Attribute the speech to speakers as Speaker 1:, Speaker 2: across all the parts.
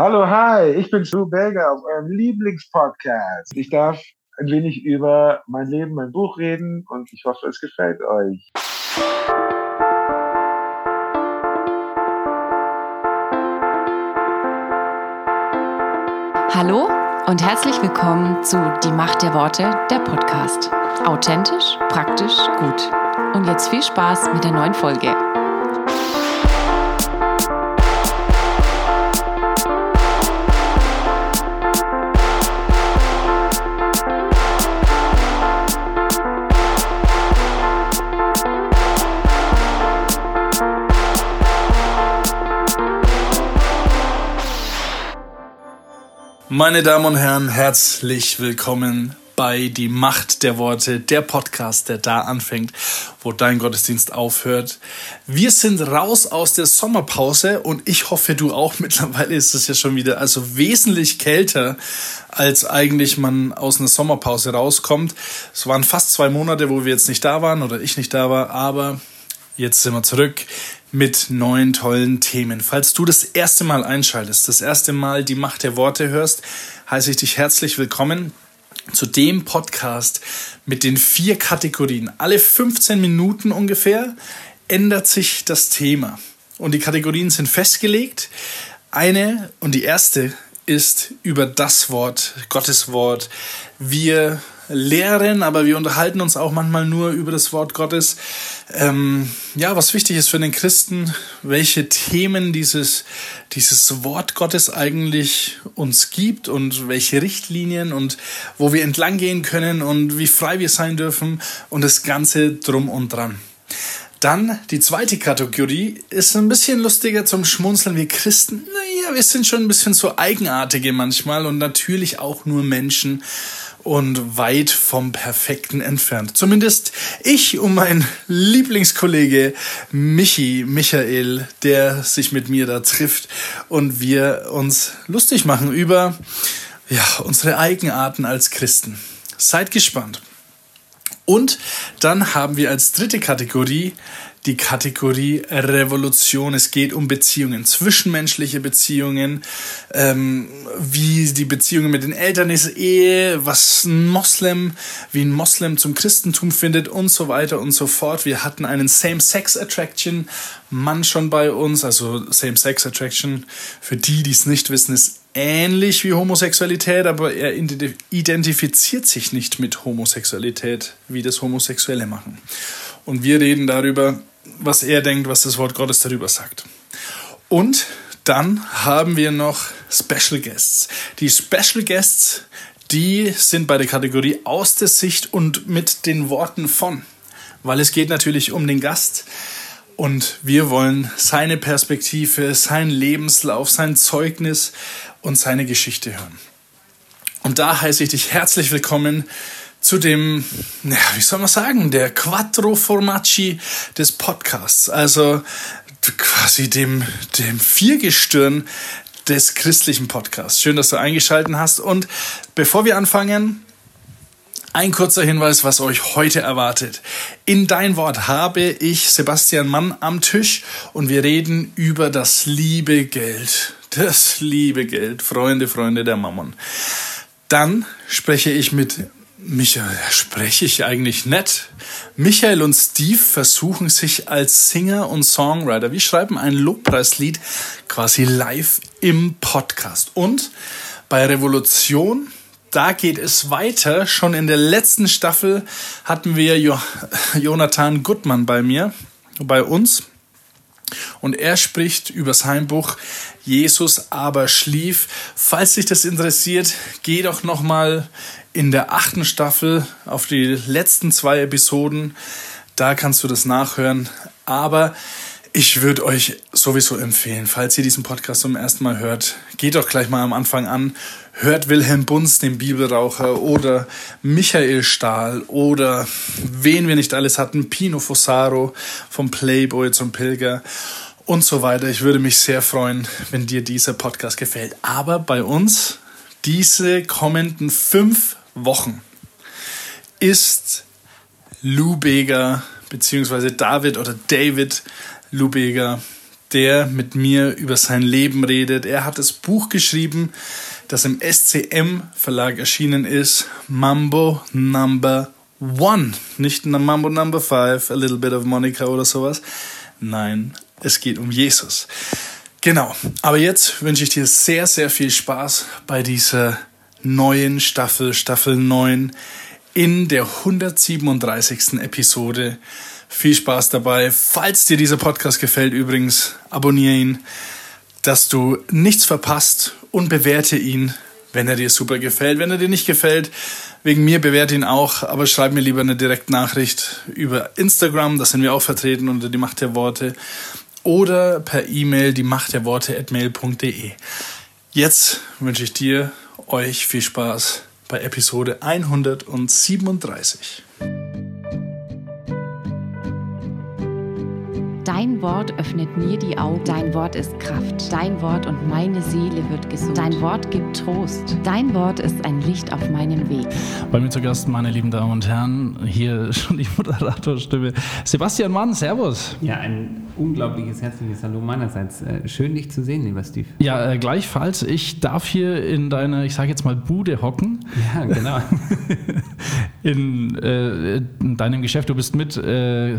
Speaker 1: Hallo, hi, ich bin Lou Belger auf eurem Lieblingspodcast. Ich darf ein wenig über mein Leben, mein Buch reden und ich hoffe, es gefällt euch.
Speaker 2: Hallo und herzlich willkommen zu Die Macht der Worte, der Podcast. Authentisch, praktisch, gut. Und jetzt viel Spaß mit der neuen Folge.
Speaker 3: Meine Damen und Herren, herzlich willkommen bei Die Macht der Worte, der Podcast, der da anfängt, wo dein Gottesdienst aufhört. Wir sind raus aus der Sommerpause und ich hoffe, du auch. Mittlerweile ist es ja schon wieder also wesentlich kälter, als eigentlich man aus einer Sommerpause rauskommt. Es waren fast zwei Monate, wo wir jetzt nicht da waren oder ich nicht da war, aber jetzt sind wir zurück mit neuen tollen Themen. Falls du das erste Mal einschaltest, das erste Mal die Macht der Worte hörst, heiße ich dich herzlich willkommen zu dem Podcast mit den vier Kategorien. Alle 15 Minuten ungefähr ändert sich das Thema. Und die Kategorien sind festgelegt. Eine und die erste ist über das Wort, Gottes Wort. Wir lehren, aber wir unterhalten uns auch manchmal nur über das Wort Gottes. Ähm, ja, was wichtig ist für den Christen, welche Themen dieses, dieses Wort Gottes eigentlich uns gibt und welche Richtlinien und wo wir entlang gehen können und wie frei wir sein dürfen und das Ganze drum und dran. Dann die zweite Kategorie ist ein bisschen lustiger zum Schmunzeln. Wir Christen, naja, wir sind schon ein bisschen so eigenartige manchmal und natürlich auch nur Menschen und weit vom Perfekten entfernt. Zumindest ich und mein Lieblingskollege Michi, Michael, der sich mit mir da trifft und wir uns lustig machen über ja, unsere Eigenarten als Christen. Seid gespannt. Und dann haben wir als dritte Kategorie die Kategorie Revolution. Es geht um Beziehungen, zwischenmenschliche Beziehungen, ähm, wie die Beziehungen mit den Eltern ist, Ehe, was ein Moslem, wie ein Moslem zum Christentum findet und so weiter und so fort. Wir hatten einen Same-Sex-Attraction Mann schon bei uns, also Same-Sex-Attraction. Für die, die es nicht wissen, ist ähnlich wie Homosexualität, aber er identifiziert sich nicht mit Homosexualität, wie das Homosexuelle machen. Und wir reden darüber, was er denkt, was das Wort Gottes darüber sagt. Und dann haben wir noch Special Guests. Die Special Guests, die sind bei der Kategorie aus der Sicht und mit den Worten von, weil es geht natürlich um den Gast. Und wir wollen seine Perspektive, seinen Lebenslauf, sein Zeugnis und seine Geschichte hören. Und da heiße ich dich herzlich willkommen zu dem, ja, wie soll man sagen, der Quattro Formaggi des Podcasts. Also quasi dem, dem Viergestirn des christlichen Podcasts. Schön, dass du eingeschaltet hast. Und bevor wir anfangen, ein kurzer Hinweis, was euch heute erwartet. In dein Wort habe ich Sebastian Mann am Tisch und wir reden über das liebe Geld. Das liebe Geld, Freunde, Freunde der Mammon. Dann spreche ich mit Michael, spreche ich eigentlich nett? Michael und Steve versuchen sich als Singer und Songwriter. Wir schreiben ein Lobpreislied quasi live im Podcast. Und bei Revolution, da geht es weiter. Schon in der letzten Staffel hatten wir jo Jonathan Gutmann bei mir, bei uns. Und er spricht über sein Buch Jesus aber schlief. Falls dich das interessiert, geh doch noch mal in der achten Staffel auf die letzten zwei Episoden. Da kannst du das nachhören. Aber ich würde euch sowieso empfehlen, falls ihr diesen Podcast zum ersten Mal hört, geht doch gleich mal am Anfang an, hört Wilhelm Bunz, den Bibelraucher, oder Michael Stahl, oder wen wir nicht alles hatten, Pino Fossaro vom Playboy zum Pilger und so weiter. Ich würde mich sehr freuen, wenn dir dieser Podcast gefällt. Aber bei uns, diese kommenden fünf Wochen, ist Lou Beger, beziehungsweise David oder David Lubeger
Speaker 4: der mit mir über sein Leben redet. Er hat das Buch geschrieben, das im SCM Verlag erschienen ist, Mambo Number One. Nicht Mambo Number Five, A Little Bit of Monica oder sowas. Nein, es geht um Jesus. Genau. Aber jetzt wünsche ich dir sehr, sehr viel Spaß bei dieser neuen Staffel, Staffel 9 in der 137. Episode. Viel Spaß dabei. Falls dir dieser Podcast gefällt, übrigens, abonniere ihn, dass du nichts verpasst und bewerte ihn, wenn er dir super gefällt. Wenn er dir nicht gefällt, wegen mir bewerte ihn auch, aber schreib mir lieber eine Direktnachricht über Instagram, da sind wir auch vertreten unter die Macht der Worte oder per E-Mail die Macht der Worte at mail.de. Jetzt wünsche ich dir, euch viel Spaß bei Episode 137.
Speaker 2: Dein Wort öffnet mir die Augen. Dein Wort ist Kraft. Dein Wort und meine Seele wird gesund. Dein Wort gibt Trost. Dein Wort ist ein Licht auf meinem Weg.
Speaker 4: Bei mir zu Gast, meine lieben Damen und Herren, hier schon die Moderatorstimme. Sebastian Mann, Servus.
Speaker 5: Ja, ein unglaubliches herzliches Hallo meinerseits. Äh, schön, dich zu sehen, lieber Steve.
Speaker 4: Ja, äh, gleichfalls. Ich darf hier in deiner, ich sage jetzt mal, Bude hocken.
Speaker 5: Ja, genau.
Speaker 4: in, äh, in, deinem Geschäft. Du bist mit äh,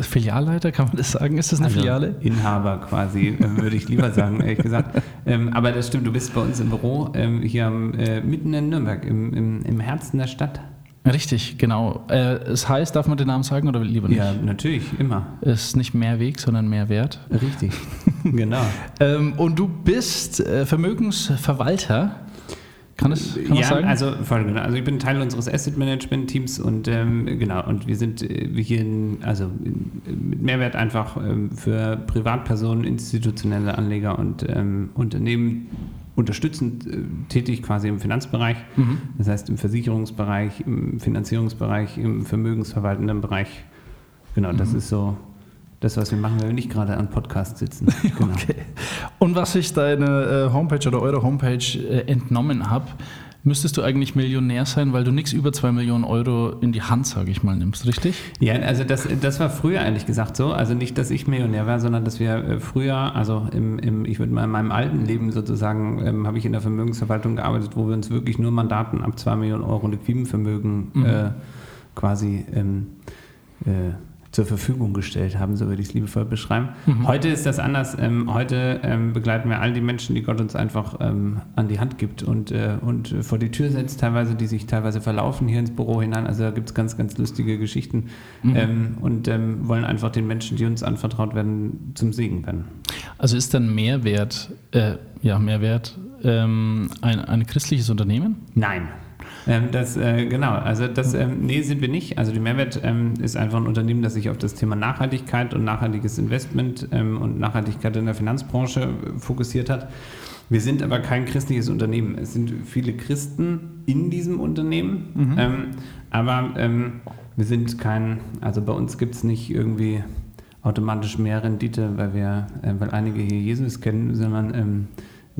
Speaker 4: Filialleiter, kann man das sagen? Sagen? Ist das eine also Filiale?
Speaker 5: Inhaber quasi, äh, würde ich lieber sagen, ehrlich gesagt. Ähm, aber das stimmt, du bist bei uns im Büro ähm, hier äh, mitten in Nürnberg, im, im, im Herzen der Stadt.
Speaker 4: Richtig, genau. Äh, es heißt, darf man den Namen sagen oder lieber nicht?
Speaker 5: Ja, natürlich, immer.
Speaker 4: Es ist nicht mehr Weg, sondern mehr Wert.
Speaker 5: Richtig, genau.
Speaker 4: ähm, und du bist äh, Vermögensverwalter kann es kann
Speaker 5: ja, sagen? Also, genau. also ich bin Teil unseres Asset Management Teams und ähm, genau, und wir sind äh, hier in, also mit Mehrwert einfach ähm, für Privatpersonen, institutionelle Anleger und ähm, Unternehmen unterstützend äh, tätig quasi im Finanzbereich, mhm. das heißt im Versicherungsbereich, im Finanzierungsbereich, im vermögensverwaltenden Bereich. Genau, das mhm. ist so das, was wir machen, wenn wir nicht gerade an Podcast sitzen.
Speaker 4: Genau. okay. Und was ich deine äh, Homepage oder eure Homepage äh, entnommen habe, müsstest du eigentlich Millionär sein, weil du nichts über zwei Millionen Euro in die Hand, sage ich mal, nimmst, richtig?
Speaker 5: Ja, also das, das war früher eigentlich gesagt so. Also nicht, dass ich Millionär war, sondern dass wir äh, früher, also im, im ich würde mal in meinem alten Leben sozusagen, ähm, habe ich in der Vermögensverwaltung gearbeitet, wo wir uns wirklich nur Mandaten ab zwei Millionen Euro Liquidenvermögen mhm. äh, quasi ähm, äh, zur Verfügung gestellt haben, so würde ich es liebevoll beschreiben. Mhm. Heute ist das anders. Ähm, heute ähm, begleiten wir all die Menschen, die Gott uns einfach ähm, an die Hand gibt und, äh, und vor die Tür setzt, teilweise, die sich teilweise verlaufen hier ins Büro hinein. Also da gibt es ganz, ganz lustige Geschichten mhm. Ähm, und ähm, wollen einfach den Menschen, die uns anvertraut werden, zum Segen werden.
Speaker 4: Also ist dann Mehrwert, äh, ja, Mehrwert ähm, ein, ein christliches Unternehmen?
Speaker 5: Nein. Ähm, das, äh, genau, also das, ähm, nee, sind wir nicht. Also die Mehrwert ähm, ist einfach ein Unternehmen, das sich auf das Thema Nachhaltigkeit und nachhaltiges Investment ähm, und Nachhaltigkeit in der Finanzbranche äh, fokussiert hat. Wir sind aber kein christliches Unternehmen. Es sind viele Christen in diesem Unternehmen, mhm. Ähm, aber ähm, wir sind kein, also bei uns gibt es nicht irgendwie automatisch mehr Rendite, weil wir, äh, weil einige hier Jesus kennen, sondern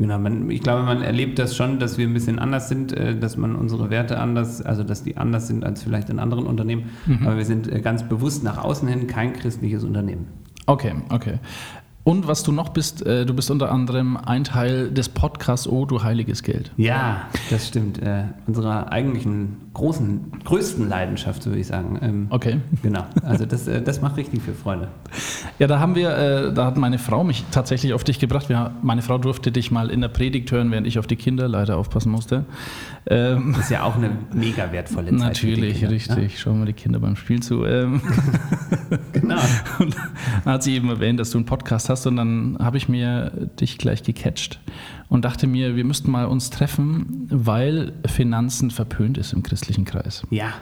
Speaker 5: Genau, man, ich glaube, man erlebt das schon, dass wir ein bisschen anders sind, äh, dass man unsere Werte anders, also dass die anders sind als vielleicht in anderen Unternehmen. Mhm. Aber wir sind äh, ganz bewusst nach außen hin kein christliches Unternehmen.
Speaker 4: Okay, okay. Und was du noch bist, äh, du bist unter anderem ein Teil des Podcasts Oh, du heiliges Geld.
Speaker 5: Ja, das stimmt. Äh, unserer eigentlichen großen, größten Leidenschaft, würde ich sagen. Ähm,
Speaker 4: okay.
Speaker 5: Genau. Also das, äh, das macht richtig viel Freude.
Speaker 4: Ja, da haben wir, äh, da hat meine Frau mich tatsächlich auf dich gebracht. Wir, meine Frau durfte dich mal in der Predigt hören, während ich auf die Kinder leider aufpassen musste.
Speaker 5: Ähm, das ist ja auch eine mega wertvolle
Speaker 4: Zeit. Natürlich, Kinder, richtig. Ja? Schauen wir die Kinder beim Spiel zu. Ähm, genau. Und dann hat sie eben erwähnt, dass du einen Podcast hast und dann habe ich mir dich gleich gecatcht und dachte mir, wir müssten mal uns treffen, weil Finanzen verpönt ist im christlichen Kreis.
Speaker 5: Ja.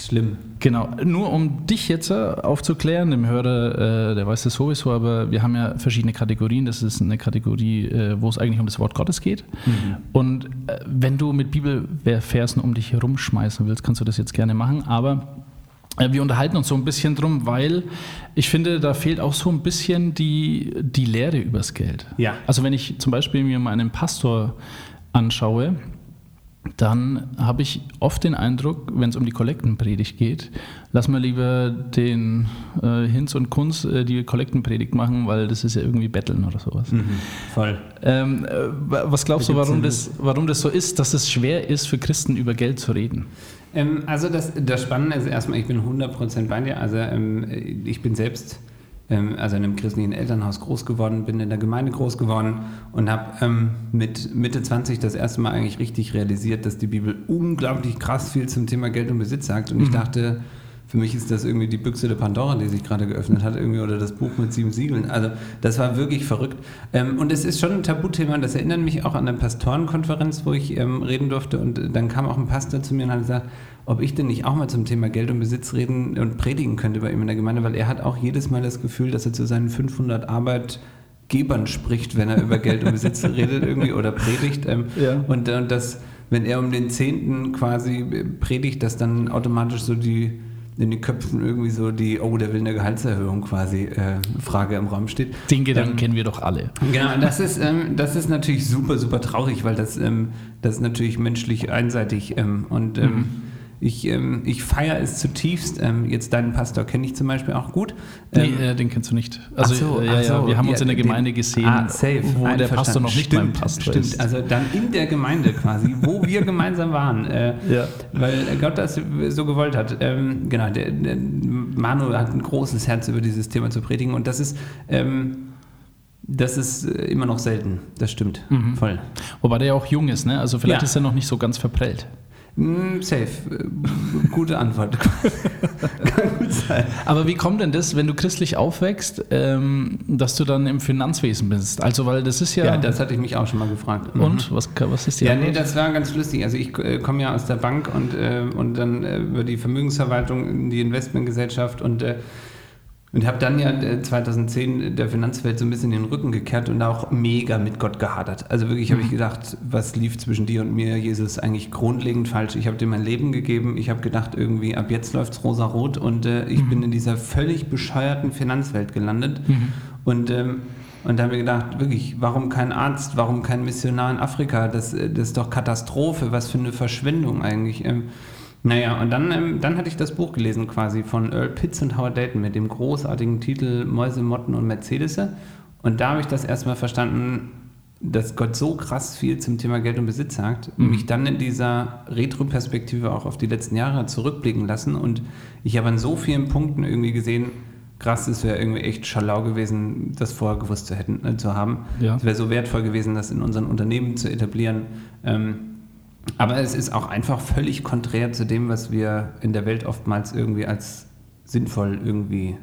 Speaker 5: Schlimm.
Speaker 4: Genau. Nur um dich jetzt äh, aufzuklären, dem Hörer, äh, der weiß das sowieso, aber wir haben ja verschiedene Kategorien. Das ist eine Kategorie, äh, wo es eigentlich um das Wort Gottes geht. Mhm. Und wenn du mit Bibelversen um dich herumschmeißen willst, kannst du das jetzt gerne machen. Aber wir unterhalten uns so ein bisschen drum, weil ich finde, da fehlt auch so ein bisschen die, die Lehre übers Geld.
Speaker 5: Ja.
Speaker 4: Also wenn ich zum Beispiel mir mal einen Pastor anschaue, dann habe ich oft den Eindruck, wenn es um die Kollektenpredigt geht, lass mal lieber den äh, Hinz und Kunz äh, die Kollektenpredigt machen, weil das ist ja irgendwie Betteln oder sowas. Mhm, voll. Ähm, äh, was glaubst du, warum das, warum das so ist, dass es schwer ist, für Christen über Geld zu reden?
Speaker 5: Ähm, also das, das Spannende ist erstmal, ich bin 100% bei dir. Also ähm, ich bin selbst ähm, also in einem christlichen Elternhaus groß geworden, bin in der Gemeinde groß geworden und habe ähm, mit Mitte 20 das erste Mal eigentlich richtig realisiert, dass die Bibel unglaublich krass viel zum Thema Geld und Besitz sagt. Und mhm. ich dachte, für mich ist das irgendwie die Büchse der Pandora, die sich gerade geöffnet hat, irgendwie, oder das Buch mit sieben Siegeln. Also, das war wirklich verrückt. Ähm, und es ist schon ein Tabuthema. Das erinnert mich auch an eine Pastorenkonferenz, wo ich ähm, reden durfte. Und dann kam auch ein Pastor zu mir und hat gesagt, ob ich denn nicht auch mal zum Thema Geld und Besitz reden und predigen könnte bei ihm in der Gemeinde, weil er hat auch jedes Mal das Gefühl, dass er zu seinen 500 Arbeitgebern spricht, wenn er über Geld und Besitz redet irgendwie oder predigt. Ähm, ja. und, und das, wenn er um den Zehnten quasi predigt, dass dann automatisch so die in den Köpfen irgendwie so die, oh, der will eine Gehaltserhöhung quasi, äh, Frage im Raum steht.
Speaker 4: Den Gedanken ähm, kennen wir doch alle.
Speaker 5: Genau, das ist, ähm, das ist natürlich super, super traurig, weil das, ähm, das ist natürlich menschlich einseitig ähm, und ähm, mhm ich, ähm, ich feiere es zutiefst. Ähm, jetzt deinen Pastor kenne ich zum Beispiel auch gut.
Speaker 4: Ähm, nee, äh, den kennst du nicht. Also, so, äh, ja, so, wir haben uns ja, in der Gemeinde den, gesehen, ah, safe, wo der Pastor noch nicht stimmt, mein Pastor
Speaker 5: stimmt. ist. Also dann in der Gemeinde quasi, wo wir gemeinsam waren, äh, ja. weil Gott das so gewollt hat. Ähm, genau, der, der Manu hat ein großes Herz über dieses Thema zu predigen und das ist ähm, das ist äh, immer noch selten, das stimmt, mhm. voll.
Speaker 4: Wobei der ja auch jung ist, ne? Also vielleicht ja. ist er noch nicht so ganz verprellt.
Speaker 5: Mm, safe. Gute Antwort.
Speaker 4: Kann gut sein. Aber wie kommt denn das, wenn du christlich aufwächst, ähm, dass du dann im Finanzwesen bist? Also, weil das ist ja.
Speaker 5: Ja, das hatte ich mich auch schon mal gefragt.
Speaker 4: Und? Mhm. Was, was ist die
Speaker 5: Ja, Antwort? nee, das war ganz lustig. Also, ich äh, komme ja aus der Bank und, äh, und dann äh, über die Vermögensverwaltung in die Investmentgesellschaft und und habe dann ja 2010 äh, der Finanzwelt so ein bisschen den Rücken gekehrt und auch mega mit Gott gehadert. Also wirklich habe ich mhm. gedacht, was lief zwischen dir und mir, Jesus, eigentlich grundlegend falsch. Ich habe dir mein Leben gegeben. Ich habe gedacht, irgendwie ab jetzt läuft es rosa-rot und äh, ich mhm. bin in dieser völlig bescheuerten Finanzwelt gelandet. Mhm. Und, ähm, und da haben wir gedacht, wirklich, warum kein Arzt, warum kein Missionar in Afrika? Das, äh, das ist doch Katastrophe, was für eine Verschwendung eigentlich. Ähm, naja, und dann, ähm, dann hatte ich das Buch gelesen quasi von Earl Pitts und Howard Dayton mit dem großartigen Titel Mäuse, Motten und Mercedes. Und da habe ich das erstmal verstanden, dass Gott so krass viel zum Thema Geld und Besitz sagt, mhm. mich dann in dieser Retro-Perspektive auch auf die letzten Jahre zurückblicken lassen. Und ich habe an so vielen Punkten irgendwie gesehen, krass, es wäre irgendwie echt schalau gewesen, das vorher gewusst zu, hätten, äh, zu haben. Ja. Es wäre so wertvoll gewesen, das in unseren Unternehmen zu etablieren. Ähm, aber es ist auch einfach völlig konträr zu dem, was wir in der Welt oftmals irgendwie als sinnvoll irgendwie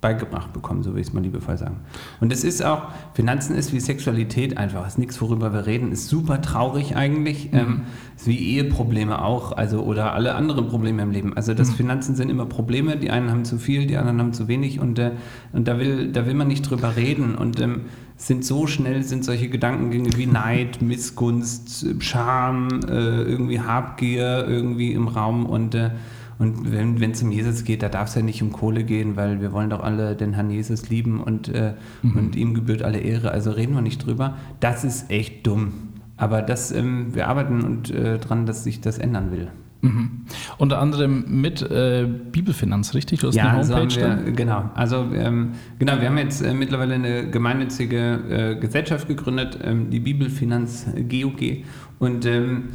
Speaker 5: beigebracht bekommen, so will ich es mal liebevoll sagen. Und es ist auch, Finanzen ist wie Sexualität einfach, ist nichts, worüber wir reden, ist super traurig eigentlich, mhm. ähm, ist wie Eheprobleme auch, also oder alle anderen Probleme im Leben. Also das mhm. Finanzen sind immer Probleme, die einen haben zu viel, die anderen haben zu wenig und, äh, und da, will, da will man nicht drüber reden und ähm, sind so schnell, sind solche Gedankengänge wie Neid, Missgunst, Scham, äh, irgendwie Habgier irgendwie im Raum und äh, und wenn es um Jesus geht, da darf es ja nicht um Kohle gehen, weil wir wollen doch alle den Herrn Jesus lieben und, äh, mhm. und ihm gebührt alle Ehre. Also reden wir nicht drüber. Das ist echt dumm. Aber das, ähm, wir arbeiten und, äh, dran, dass sich das ändern will.
Speaker 4: Mhm. Unter anderem mit äh, Bibelfinanz, richtig?
Speaker 5: Du hast ja, eine Homepage so wir, genau. Also ähm, genau, wir haben jetzt äh, mittlerweile eine gemeinnützige äh, Gesellschaft gegründet, ähm, die Bibelfinanz GOG. Und ähm,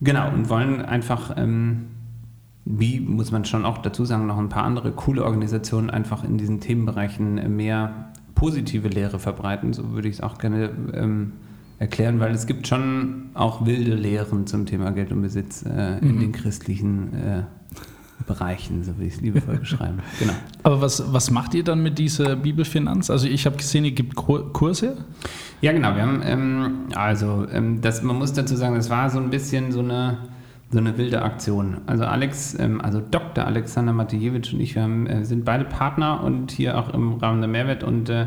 Speaker 5: genau, und wollen einfach ähm, wie muss man schon auch dazu sagen, noch ein paar andere coole Organisationen einfach in diesen Themenbereichen mehr positive Lehre verbreiten. So würde ich es auch gerne ähm, erklären, weil es gibt schon auch wilde Lehren zum Thema Geld und Besitz äh, in mhm. den christlichen äh, Bereichen, so wie ich es liebevoll beschreiben.
Speaker 4: Genau. Aber was, was macht ihr dann mit dieser Bibelfinanz? Also ich habe gesehen, ihr gibt Kurse.
Speaker 5: Ja, genau. Wir haben ähm, also ähm, das, man muss dazu sagen, das war so ein bisschen so eine so eine wilde Aktion. Also Alex, ähm, also Dr. Alexander Matejewitsch und ich, wir haben, äh, sind beide Partner und hier auch im Rahmen der Mehrwert und äh,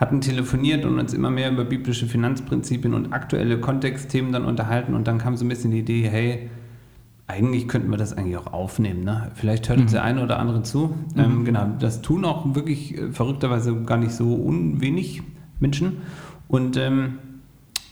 Speaker 5: hatten telefoniert und uns immer mehr über biblische Finanzprinzipien und aktuelle Kontextthemen dann unterhalten und dann kam so ein bisschen die Idee, hey, eigentlich könnten wir das eigentlich auch aufnehmen. Ne? Vielleicht hört uns mhm. der eine oder andere zu. Mhm. Ähm, genau, das tun auch wirklich äh, verrückterweise gar nicht so unwenig Menschen. Und ähm,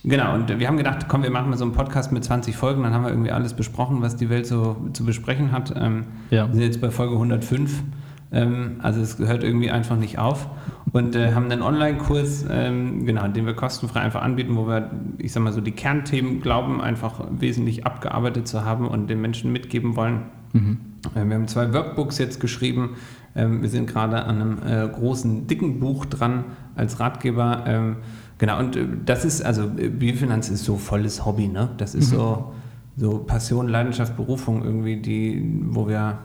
Speaker 5: Genau, und wir haben gedacht, komm, wir machen mal so einen Podcast mit 20 Folgen, dann haben wir irgendwie alles besprochen, was die Welt so zu besprechen hat. Ähm, ja. Wir sind jetzt bei Folge 105, ähm, also es hört irgendwie einfach nicht auf. Und äh, haben einen Online-Kurs, ähm, genau, den wir kostenfrei einfach anbieten, wo wir, ich sag mal so, die Kernthemen glauben, einfach wesentlich abgearbeitet zu haben und den Menschen mitgeben wollen. Mhm. Äh, wir haben zwei Workbooks jetzt geschrieben. Ähm, wir sind gerade an einem äh, großen, dicken Buch dran als Ratgeber ähm, Genau, und äh, das ist, also äh, Biofinanz ist so volles Hobby, ne? Das ist mhm. so, so Passion, Leidenschaft, Berufung irgendwie, die, wo wir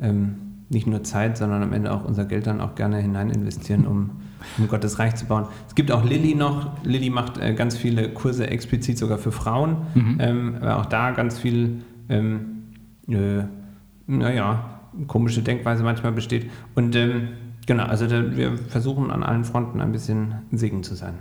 Speaker 5: ähm, nicht nur Zeit, sondern am Ende auch unser Geld dann auch gerne hinein investieren, um, um Gottes Reich zu bauen. Es gibt auch Lilly noch. Lilly macht äh, ganz viele Kurse explizit sogar für Frauen, mhm. ähm, aber auch da ganz viel, ähm, äh, naja, komische Denkweise manchmal besteht. Und ähm, genau, also da, wir versuchen an allen Fronten ein bisschen Segen zu sein.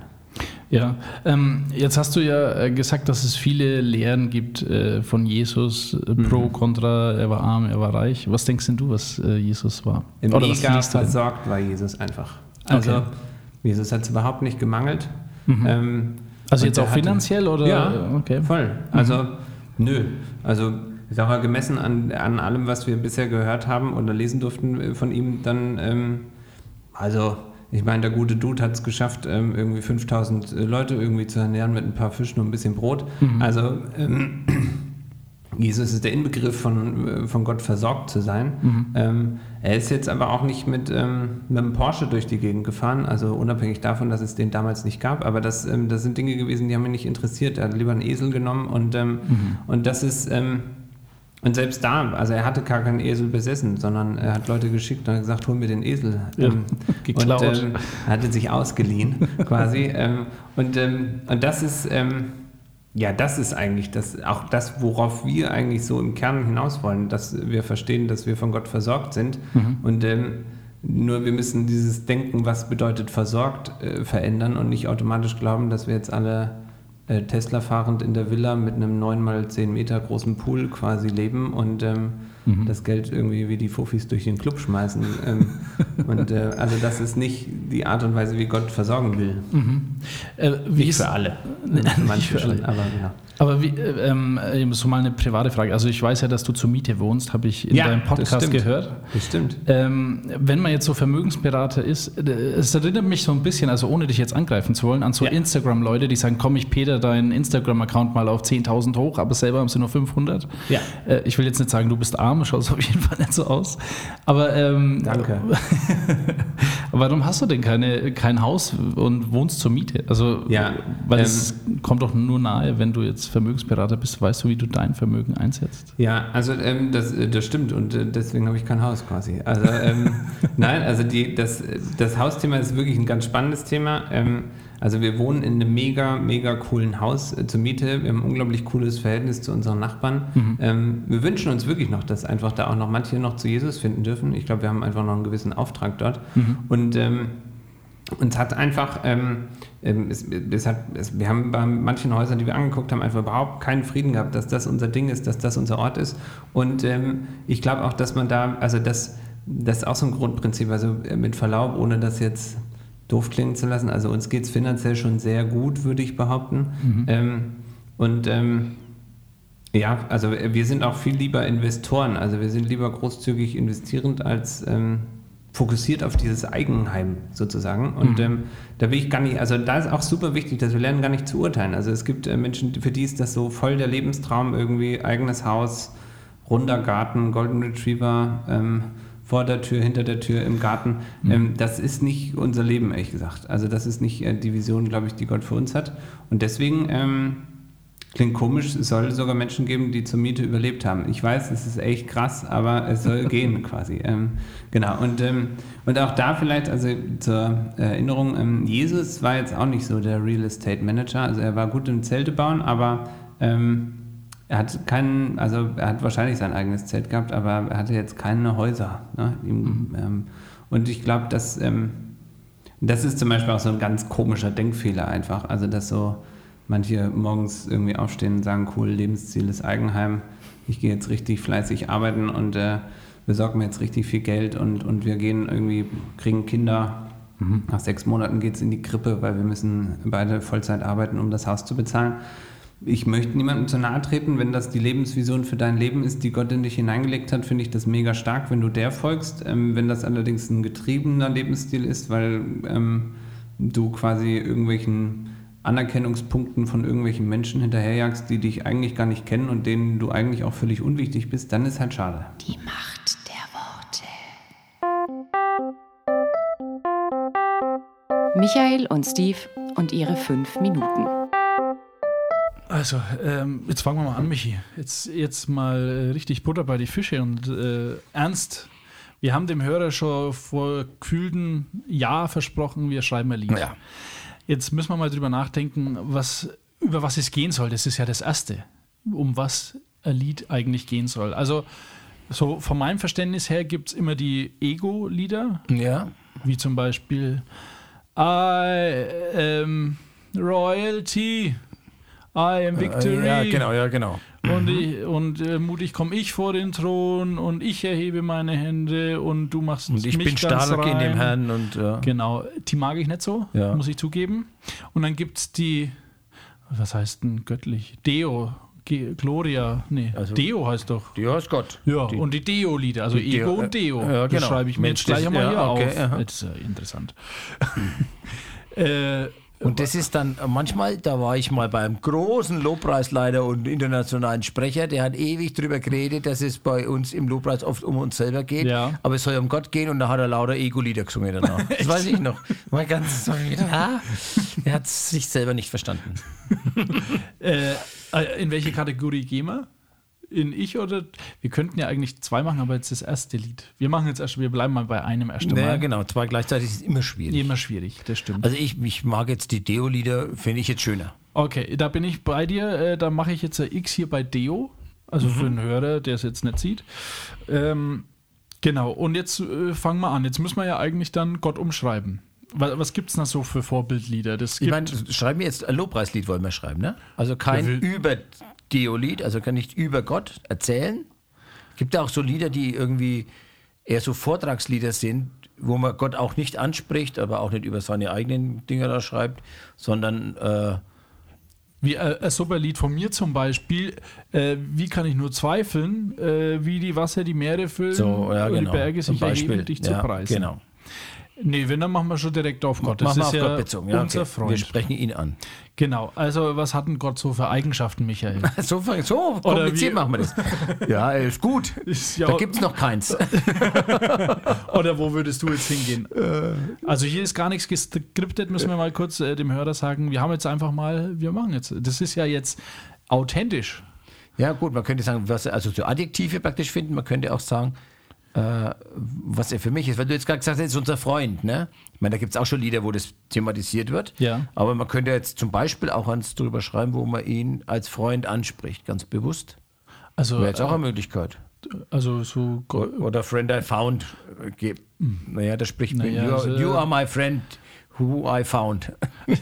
Speaker 4: Ja, ähm, jetzt hast du ja äh, gesagt, dass es viele Lehren gibt äh, von Jesus, äh, mhm. pro, contra, er war arm, er war reich. Was denkst denn du, was äh, Jesus war?
Speaker 5: Oder Mega versorgt war Jesus einfach. Also okay. Jesus hat es überhaupt nicht gemangelt.
Speaker 4: Mhm. Ähm, also jetzt auch finanziell oder?
Speaker 5: Ja, okay. voll. Also mhm. nö, also ich sage mal, gemessen an, an allem, was wir bisher gehört haben oder lesen durften äh, von ihm, dann ähm, also ich meine, der gute Dude hat es geschafft, ähm, irgendwie 5000 äh, Leute irgendwie zu ernähren mit ein paar Fischen und ein bisschen Brot. Mhm. Also ähm, Jesus ist der Inbegriff von, äh, von Gott versorgt zu sein. Mhm. Ähm, er ist jetzt aber auch nicht mit, ähm, mit einem Porsche durch die Gegend gefahren, also unabhängig davon, dass es den damals nicht gab. Aber das, ähm, das sind Dinge gewesen, die haben ihn nicht interessiert. Er hat lieber einen Esel genommen und, ähm, mhm. und das ist ähm, und selbst da, also er hatte gar keinen Esel besessen, sondern er hat Leute geschickt und hat gesagt, hol mir den Esel. Ja, ähm, geklaut. Und ähm, er hatte sich ausgeliehen quasi. ähm, und, ähm, und das ist, ähm, ja, das ist eigentlich das, auch das, worauf wir eigentlich so im Kern hinaus wollen, dass wir verstehen, dass wir von Gott versorgt sind. Mhm. Und ähm, nur wir müssen dieses Denken, was bedeutet versorgt, äh, verändern und nicht automatisch glauben, dass wir jetzt alle Tesla fahrend in der Villa mit einem 9 mal 10 Meter großen Pool quasi leben und ähm, mhm. das Geld irgendwie wie die Fufis durch den Club schmeißen. Ähm, und äh, also das ist nicht die Art und Weise, wie Gott versorgen will. Mhm.
Speaker 4: Äh, nicht für alle. Manche schon, aber ja. Aber wie, äh, ähm, so mal eine private Frage. Also ich weiß ja, dass du zur Miete wohnst, habe ich in ja, deinem Podcast gehört.
Speaker 5: Das stimmt.
Speaker 4: Ähm, wenn man jetzt so Vermögensberater ist, äh, es erinnert mich so ein bisschen, also ohne dich jetzt angreifen zu wollen, an so ja. Instagram-Leute, die sagen, komm, ich peter deinen Instagram-Account mal auf 10.000 hoch, aber selber haben sie nur 500. Ja. Äh, ich will jetzt nicht sagen, du bist arm, schaust auf jeden Fall nicht so aus. Aber ähm,
Speaker 5: Danke.
Speaker 4: warum hast du denn keine, kein Haus und wohnst zur Miete? Also,
Speaker 5: ja,
Speaker 4: weil ähm, es kommt doch nur nahe, wenn du jetzt jetzt Vermögensberater bist, weißt du, wie du dein Vermögen einsetzt?
Speaker 5: Ja, also ähm, das, äh, das stimmt und äh, deswegen habe ich kein Haus quasi. Also ähm, nein, also die, das, das Hausthema ist wirklich ein ganz spannendes Thema. Ähm, also wir wohnen in einem mega, mega coolen Haus äh, zur Miete. Wir haben ein unglaublich cooles Verhältnis zu unseren Nachbarn. Mhm. Ähm, wir wünschen uns wirklich noch, dass einfach da auch noch manche noch zu Jesus finden dürfen. Ich glaube, wir haben einfach noch einen gewissen Auftrag dort. Mhm. Und ähm, uns hat einfach, ähm, ähm, es, es hat, es, wir haben bei manchen Häusern, die wir angeguckt haben, einfach überhaupt keinen Frieden gehabt, dass das unser Ding ist, dass das unser Ort ist. Und ähm, ich glaube auch, dass man da, also das, das ist auch so ein Grundprinzip, also äh, mit Verlaub, ohne das jetzt doof klingen zu lassen. Also uns geht es finanziell schon sehr gut, würde ich behaupten. Mhm. Ähm, und ähm, ja, also wir sind auch viel lieber Investoren, also wir sind lieber großzügig investierend als ähm, fokussiert auf dieses Eigenheim sozusagen. Und mhm. ähm, da will ich gar nicht, also da ist auch super wichtig, dass wir lernen gar nicht zu urteilen. Also es gibt äh, Menschen, für die ist das so voll der Lebenstraum, irgendwie eigenes Haus, runder Garten, Golden Retriever, ähm, vor der Tür, hinter der Tür, im Garten. Mhm. Ähm, das ist nicht unser Leben, ehrlich gesagt. Also das ist nicht äh, die Vision, glaube ich, die Gott für uns hat. Und deswegen ähm, Klingt komisch, es soll sogar Menschen geben, die zur Miete überlebt haben. Ich weiß, es ist echt krass, aber es soll gehen quasi. Ähm, genau, und, ähm, und auch da vielleicht, also zur Erinnerung, ähm, Jesus war jetzt auch nicht so der Real Estate Manager. Also er war gut im Zelte bauen, aber ähm, er hat keinen, also er hat wahrscheinlich sein eigenes Zelt gehabt, aber er hatte jetzt keine Häuser. Ne? Ihm. Ähm, und ich glaube, dass ähm, das ist zum Beispiel auch so ein ganz komischer Denkfehler einfach. Also dass so manche morgens irgendwie aufstehen und sagen, cool, Lebensziel ist Eigenheim. Ich gehe jetzt richtig fleißig arbeiten und äh, besorge mir jetzt richtig viel Geld und, und wir gehen irgendwie, kriegen Kinder mhm, nach sechs Monaten geht es in die Krippe, weil wir müssen beide Vollzeit arbeiten, um das Haus zu bezahlen. Ich möchte niemandem zu nahe treten, wenn das die Lebensvision für dein Leben ist, die Gott in dich hineingelegt hat, finde ich das mega stark, wenn du der folgst. Ähm, wenn das allerdings ein getriebener Lebensstil ist, weil ähm, du quasi irgendwelchen Anerkennungspunkten von irgendwelchen Menschen hinterherjagst, die dich eigentlich gar nicht kennen und denen du eigentlich auch völlig unwichtig bist, dann ist halt schade.
Speaker 2: Die Macht der Worte. Michael und Steve und ihre fünf Minuten.
Speaker 4: Also, ähm, jetzt fangen wir mal an, Michi. Jetzt, jetzt mal äh, richtig Butter bei die Fische und äh, ernst. Wir haben dem Hörer schon vor gefühlten Jahr versprochen, wir schreiben ein Lied.
Speaker 6: Ja.
Speaker 4: Jetzt müssen wir mal drüber nachdenken, was, über was es gehen soll. Das ist ja das Erste, um was ein Lied eigentlich gehen soll. Also, so von meinem Verständnis her gibt es immer die Ego-Lieder,
Speaker 6: Ja.
Speaker 4: wie zum Beispiel I am Royalty, I am Victory.
Speaker 6: Ja, genau, ja, genau.
Speaker 4: Und, ich, und äh, mutig komme ich vor den Thron und ich erhebe meine Hände und du machst
Speaker 6: Und ich
Speaker 4: mich
Speaker 6: bin
Speaker 4: ganz
Speaker 6: stark in dem
Speaker 4: rein.
Speaker 6: Herrn und ja.
Speaker 4: Genau, die mag ich nicht so,
Speaker 6: Ja.
Speaker 4: muss ich zugeben. Und dann gibt es die, was heißt denn göttlich? Deo, Ge Gloria, nee,
Speaker 6: Also-
Speaker 4: Deo heißt doch.
Speaker 6: Die heißt Gott.
Speaker 4: Ja,
Speaker 6: Die-
Speaker 4: und die Deo-Lieder, also
Speaker 6: die
Speaker 4: Ego
Speaker 6: Deo-
Speaker 4: und Deo.
Speaker 6: ja,
Speaker 4: Das
Speaker 6: genau.
Speaker 4: schreibe ich mir
Speaker 6: Mensch,
Speaker 4: jetzt gleich
Speaker 6: das-
Speaker 4: einmal
Speaker 6: ja,
Speaker 4: hier
Speaker 6: okay,
Speaker 4: auf.
Speaker 6: aha.
Speaker 4: Das ist ja interessant. äh,
Speaker 6: Und das ist dann manchmal, da war ich mal beim großen Lobpreisleiter und internationalen Sprecher, der hat ewig drüber geredet, dass es bei uns im Lobpreis oft um uns selber geht,
Speaker 4: Ja.
Speaker 6: aber es soll um Gott gehen und da hat er lauter Ego-Lieder gesungen danach. Das weiß ich noch. Mein ganzes ja, er hat sich selber nicht verstanden.
Speaker 4: Äh, äh, in welche Kategorie gehen wir? In ich oder? Wir könnten ja eigentlich zwei machen, aber jetzt das erste Lied. Wir machen jetzt erst, wir bleiben mal bei einem erst
Speaker 6: Ja,
Speaker 4: einmal.
Speaker 6: genau, zwei gleichzeitig ist immer schwierig.
Speaker 4: Immer schwierig, das stimmt.
Speaker 6: Also ich, ich mag jetzt die Deo-Lieder, finde ich jetzt schöner.
Speaker 4: Okay, da bin ich bei dir. Äh, da mache ich jetzt ein X hier bei Deo. Also für einen Hörer, der es jetzt nicht sieht. Ähm, genau, und jetzt äh, fangen wir an. Jetzt müssen wir ja eigentlich dann Gott umschreiben. Was, was gibt es da so für Vorbildlieder? Das
Speaker 6: Ich meine, schreiben wir jetzt ein Lobpreislied wollen wir schreiben, ne? Also kein
Speaker 4: Ja,
Speaker 6: über Deo-Lied, also kann nicht über Gott erzählen. Gibt ja auch so Lieder, die irgendwie eher so Vortragslieder sind, wo man Gott auch nicht anspricht, aber auch nicht über seine eigenen Dinge da schreibt, sondern äh,
Speaker 4: wie äh, ein super Lied von mir zum Beispiel. Äh, wie kann ich nur zweifeln, äh, wie die Wasser die Meere füllen
Speaker 6: so, ja,
Speaker 4: und
Speaker 6: genau.
Speaker 4: die Berge
Speaker 6: Zum
Speaker 4: sich erheben, dich zu
Speaker 6: ja,
Speaker 4: preisen.
Speaker 6: Genau.
Speaker 4: Nee, wenn, dann machen wir schon direkt auf Gott. Das
Speaker 6: Machen wir
Speaker 4: ist
Speaker 6: auf
Speaker 4: ja
Speaker 6: Gott bezogen. Ja,
Speaker 4: unser
Speaker 6: okay.
Speaker 4: Freund.
Speaker 6: Wir sprechen ihn an.
Speaker 4: Genau, also was hat denn Gott so für Eigenschaften, Michael?
Speaker 6: So, so kompliziert machen wir das. Ja, ist gut.
Speaker 4: Ist ja
Speaker 6: da gibt es noch keins.
Speaker 4: Oder wo würdest du jetzt hingehen?
Speaker 6: Äh.
Speaker 4: Also hier ist gar nichts geskriptet, müssen wir mal kurz äh, dem Hörer sagen. Wir haben jetzt einfach mal, wir machen jetzt. Das ist ja jetzt authentisch.
Speaker 6: Ja, gut, man könnte sagen, was, also so Adjektive praktisch finden. Man könnte auch sagen, äh, was er für mich ist. Weil du jetzt gerade gesagt hast, er ist unser Freund, ne? Ich meine, da gibt es auch schon Lieder, wo das thematisiert wird.
Speaker 4: Ja.
Speaker 6: Aber man könnte jetzt zum Beispiel auch eins drüber schreiben, wo man ihn als Freund anspricht, ganz bewusst.
Speaker 4: Also,
Speaker 6: Wäre jetzt auch
Speaker 4: äh,
Speaker 6: eine Möglichkeit.
Speaker 4: also so
Speaker 6: Oder Friend I found. äh, ge- Naja, da spricht man.
Speaker 4: Naja,
Speaker 6: you, are,
Speaker 4: also-
Speaker 6: you are my friend who I found.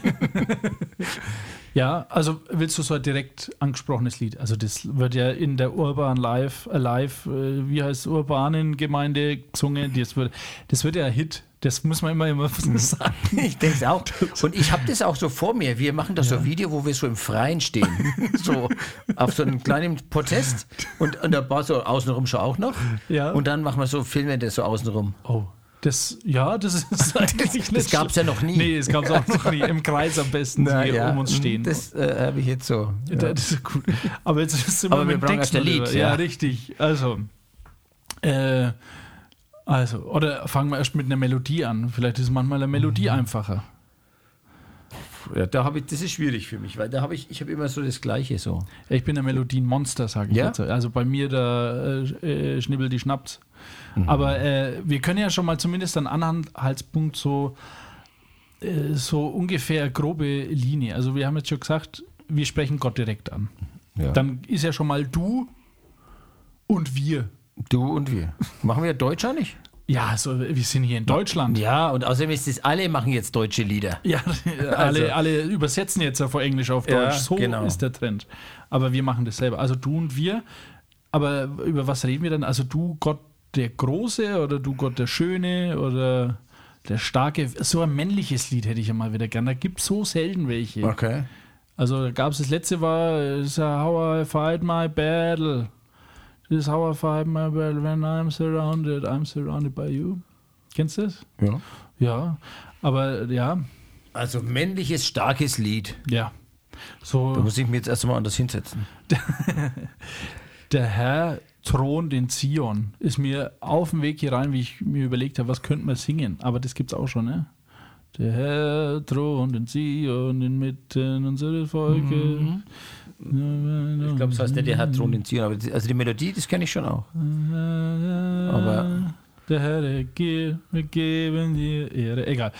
Speaker 4: Ja, also willst du so ein direkt angesprochenes Lied? Also das wird ja in der Urban Live, Alive, äh, wie heißt urbanen Gemeinde gesungen. Das wird, das wird ja ein Hit. Das muss man immer immer sagen.
Speaker 6: Ich denke es auch. Und ich habe das auch so vor mir. Wir machen da so ein Video, wo wir so im Freien stehen. so auf so einem kleinen Protest. Und, und da war so außenrum schon auch noch.
Speaker 4: Ja.
Speaker 6: Und dann machen wir so, filmen das so außenrum.
Speaker 4: Oh. Das, ja, das ist eigentlich nicht
Speaker 6: das gab's ja noch nie.
Speaker 4: Nee, es gab es auch noch nie. Im Kreis am besten, die um uns stehen.
Speaker 6: Das äh, habe ich jetzt so. Ja.
Speaker 4: Das ist gut. Aber jetzt ist immer
Speaker 6: Aber wir
Speaker 4: mit
Speaker 6: brauchen
Speaker 4: Text
Speaker 6: erst Lied.
Speaker 4: Ja,
Speaker 6: ja.
Speaker 4: richtig. Also, äh, also, oder fangen wir erst mit einer Melodie an. Vielleicht ist manchmal eine Melodie
Speaker 6: Mhm.
Speaker 4: einfacher.
Speaker 6: Ja, da habe ich, das ist schwierig für mich, weil da habe ich, ich habe immer so das Gleiche so.
Speaker 4: Ja, ich bin ein Melodienmonster, sage ich
Speaker 6: Ja?
Speaker 4: jetzt. Also bei mir der äh, äh, Schnibbel die Schnaps.
Speaker 6: Mhm.
Speaker 4: Aber äh, wir können ja schon mal zumindest einen Anhaltspunkt so, äh, so ungefähr grobe Linie. Also wir haben jetzt schon gesagt, wir sprechen Gott direkt an.
Speaker 6: Ja.
Speaker 4: Dann ist ja schon mal du und wir.
Speaker 6: Du und wir. Machen wir Deutscher nicht?
Speaker 4: Ja, also wir sind hier in Deutschland.
Speaker 6: Ja, und außerdem ist es, alle machen jetzt deutsche Lieder.
Speaker 4: Ja, alle,
Speaker 6: Also-
Speaker 4: alle übersetzen jetzt ja von Englisch auf
Speaker 6: Ja,
Speaker 4: Deutsch. so
Speaker 6: genau.
Speaker 4: ist der Trend. Aber wir machen das selber. Also du und wir. Aber über was reden wir dann? Also du Gott der Große oder du Gott der Schöne oder Der starke, so ein männliches Lied hätte ich ja mal wieder gern. Da gibt es so selten welche.
Speaker 6: Okay.
Speaker 4: Also da gab es das letzte war is How I Fight My Battle. This is how I fight my battle when I'm surrounded. I'm surrounded by you. Kennst du das?
Speaker 6: Ja.
Speaker 4: Ja. Aber ja,
Speaker 6: Also männliches, starkes Lied.
Speaker 4: ja.
Speaker 6: Da
Speaker 4: So
Speaker 6: muss ich mir jetzt erstmal anders hinsetzen.
Speaker 4: der Herr thront in Zion ist mir auf dem Weg hier rein, wie ich mir überlegt habe, was könnte man singen. Aber das gibt's auch schon, ne? Der Herr thront in Zion inmitten unseres Volkes.
Speaker 6: Ich glaube, das heißt nicht der Herr Thron in Zion, aber die, also die Melodie, das kenne ich schon auch. Aber-
Speaker 4: der Herr, Ge- wir geben dir Ehre. Egal.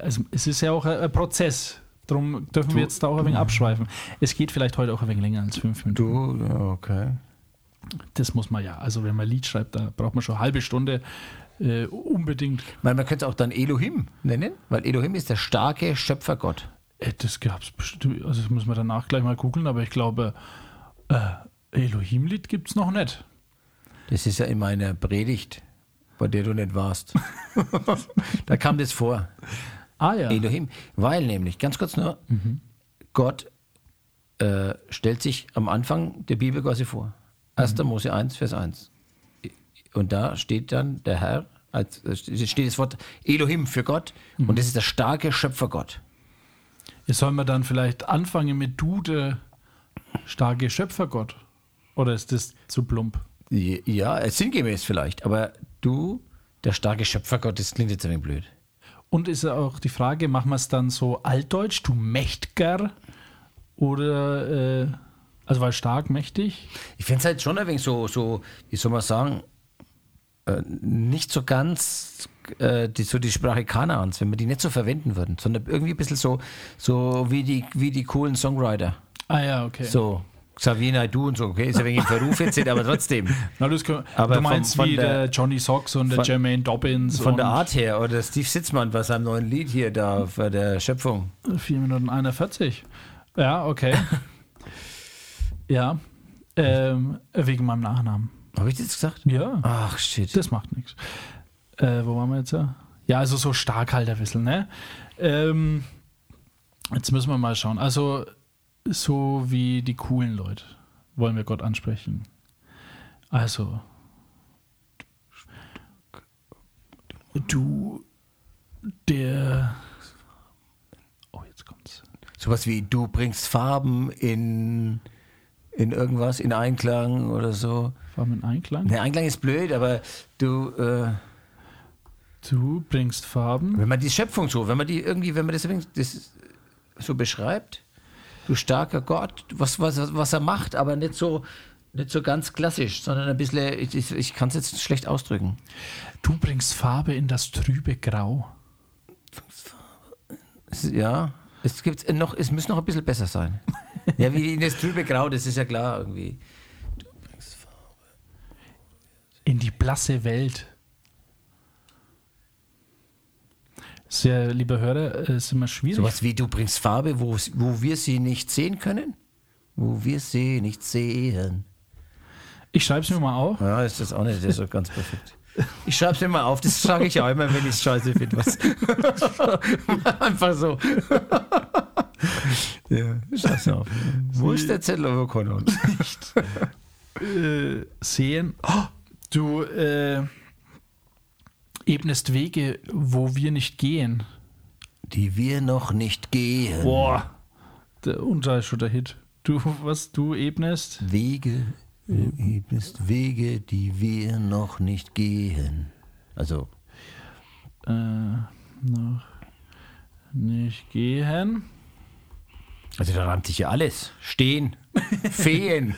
Speaker 4: Also, es ist ja auch ein Prozess. Darum dürfen wir jetzt da auch ein wenig abschweifen. Es geht vielleicht heute auch ein wenig länger als fünf Minuten.
Speaker 6: Du, okay.
Speaker 4: Das muss man ja. Also wenn man ein Lied schreibt, da braucht man schon eine halbe Stunde äh, unbedingt.
Speaker 6: Man, man könnte es auch dann Elohim nennen, weil Elohim ist der starke Schöpfergott.
Speaker 4: Äh, das gab es bestimmt. Also das muss man danach gleich mal googeln, aber ich glaube, äh, Elohim-Lied gibt es noch nicht.
Speaker 6: Das ist ja in meiner Predigt, bei der du nicht warst. da kam das vor.
Speaker 4: Ah ja.
Speaker 6: Elohim. Weil nämlich, ganz kurz nur, Gott äh, stellt sich am Anfang der Bibel quasi vor. 1. Mose 1, Vers 1. Und da steht dann der Herr, als, steht das Wort Elohim für Gott und das ist der starke Schöpfergott.
Speaker 4: Jetzt sollen wir dann vielleicht anfangen mit du, der starke Schöpfergott. Oder ist das zu plump?
Speaker 6: Ja, sinngemäß vielleicht, aber du, der starke Schöpfergott, das klingt jetzt ein wenig blöd.
Speaker 4: Und ist auch die Frage, machen wir es dann so altdeutsch, du Mächtger? Oder, äh, also weil stark, mächtig?
Speaker 6: Ich finde es halt schon ein wenig so, so, wie soll man sagen, äh, nicht so ganz äh, die, so die Sprache Kanaans, wenn wir die nicht so verwenden würden, sondern irgendwie ein bisschen so, so wie, die, wie die coolen Songwriter.
Speaker 4: Ah ja, okay.
Speaker 6: So, Xavier Naidoo und so, okay, ist ja wegen Verruf jetzt, aber trotzdem.
Speaker 4: Na, das kann,
Speaker 6: Aber
Speaker 4: du meinst
Speaker 6: vom- von
Speaker 4: wie
Speaker 6: der-
Speaker 4: der, Johnny Socks und der
Speaker 6: von-
Speaker 4: Jermaine Dobbins
Speaker 6: Von der Art her, oder Steve Sitzmann bei seinem neuen Lied hier da, für der Schöpfung.
Speaker 4: 4 Minuten 41. Ja, okay. ja, ähm, wegen meinem Nachnamen.
Speaker 6: Habe ich das gesagt?
Speaker 4: Ja,
Speaker 6: Ach, shit.
Speaker 4: das macht nichts. Äh, wo waren wir jetzt? Ja, Ja, also so stark halt ein bisschen, ne? Ähm, jetzt müssen wir mal schauen. Also, so wie die coolen Leute wollen wir Gott ansprechen. Also, du, der. Oh, jetzt kommt's.
Speaker 6: Sowas wie, du bringst Farben in, in irgendwas, in Einklang oder so.
Speaker 4: War mit Einklang?
Speaker 6: Der Einklang ist blöd, aber du, äh,
Speaker 4: Du bringst Farben.
Speaker 6: wenn man die Schöpfung so, wenn man die irgendwie, wenn man das, das so beschreibt, du starker Gott, was, was, was er macht, aber nicht so, nicht so ganz klassisch, sondern ein bisschen, ich, ich, kann es jetzt schlecht ausdrücken.
Speaker 4: Du bringst Farbe in das trübe Grau.
Speaker 6: Ja, es gibt noch, es muss noch ein bisschen besser sein. ja, wie in das trübe Grau, das ist ja klar irgendwie.
Speaker 4: In die blasse Welt. Sehr, lieber Hörer, es ist immer schwierig.
Speaker 6: Sowas wie, du bringst Farbe, wo, wo wir sie nicht sehen können? Wo wir sie nicht sehen.
Speaker 4: Ich schreibe es mir mal auf.
Speaker 6: Ja, ist das auch nicht so ganz perfekt. Ich schreibe es mir mal auf, das sage ich auch immer, wenn ich es scheiße finde. Einfach so. ja, mir auf. Wo ist der Zettel, wo kann er?
Speaker 4: Äh, sehen. Oh, du äh, ebnest Wege, wo wir nicht gehen.
Speaker 6: Die wir noch nicht gehen.
Speaker 4: Boah. Der unter schon der Hit. Du, was du ebnest?
Speaker 6: Wege, du ebnest Wege, die wir noch nicht gehen. Also,
Speaker 4: Äh, noch nicht gehen.
Speaker 6: Also da reimt sich ja alles. Stehen, Feen.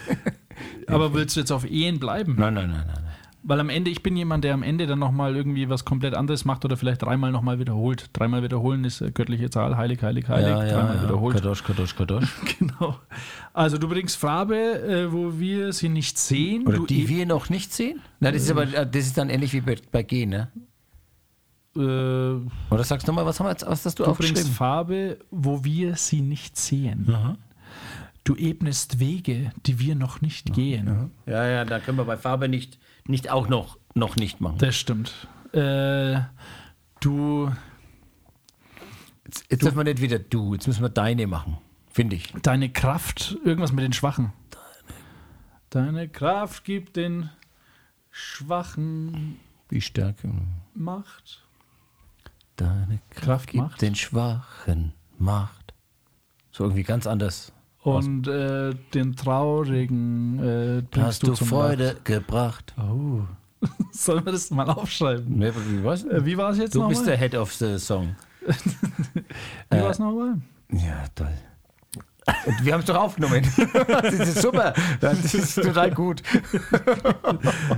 Speaker 4: Aber willst du jetzt auf Ehen bleiben?
Speaker 6: Nein, nein, nein, nein.
Speaker 4: Weil am Ende, ich bin jemand, der am Ende dann nochmal irgendwie was komplett anderes macht oder vielleicht dreimal nochmal wiederholt. Dreimal wiederholen ist äh, göttliche Zahl, heilig, heilig, heilig.
Speaker 6: Ja,
Speaker 4: dreimal
Speaker 6: ja.
Speaker 4: wiederholt.
Speaker 6: Kadosh, Kadosh, Kadosh.
Speaker 4: Genau. Also du bringst Farbe, äh, wo wir sie nicht sehen.
Speaker 6: Oder die
Speaker 4: eb-
Speaker 6: wir noch nicht sehen? Nein, das ist aber das ist dann ähnlich wie bei, bei G, ne?
Speaker 4: Äh,
Speaker 6: Oder sagst du mal, was haben wir jetzt, was hast du,
Speaker 4: du
Speaker 6: aufgeschrieben?
Speaker 4: Farbe, wo wir sie nicht sehen. Du ebnest Wege, die wir noch nicht gehen.
Speaker 6: Ja, ja, da können wir bei Farbe nicht, nicht auch noch, noch nicht machen.
Speaker 4: Das stimmt. Äh, Du.
Speaker 6: Jetzt, jetzt dürfen wir nicht wieder du, jetzt müssen wir deine machen, finde ich.
Speaker 4: Deine Kraft, irgendwas mit den Schwachen. Deine Kraft gibt den Schwachen
Speaker 6: Wie Stärke.
Speaker 4: Macht.
Speaker 6: Deine Kraft,
Speaker 4: Kraft
Speaker 6: gibt
Speaker 4: macht.
Speaker 6: den Schwachen Macht. So irgendwie ganz anders.
Speaker 4: Und äh, den Traurigen äh,
Speaker 6: Hast du
Speaker 4: zum
Speaker 6: Freude gebracht.
Speaker 4: Lachen. Oh. Sollen wir das mal aufschreiben?
Speaker 6: Ne, wie war's?
Speaker 4: Äh, wie war es jetzt
Speaker 6: Du bist der
Speaker 4: nochmal?
Speaker 6: Head of the Song.
Speaker 4: Wie war es nochmal?
Speaker 6: Ja, toll. Und wir haben es doch aufgenommen. das ist super. Das ist total gut.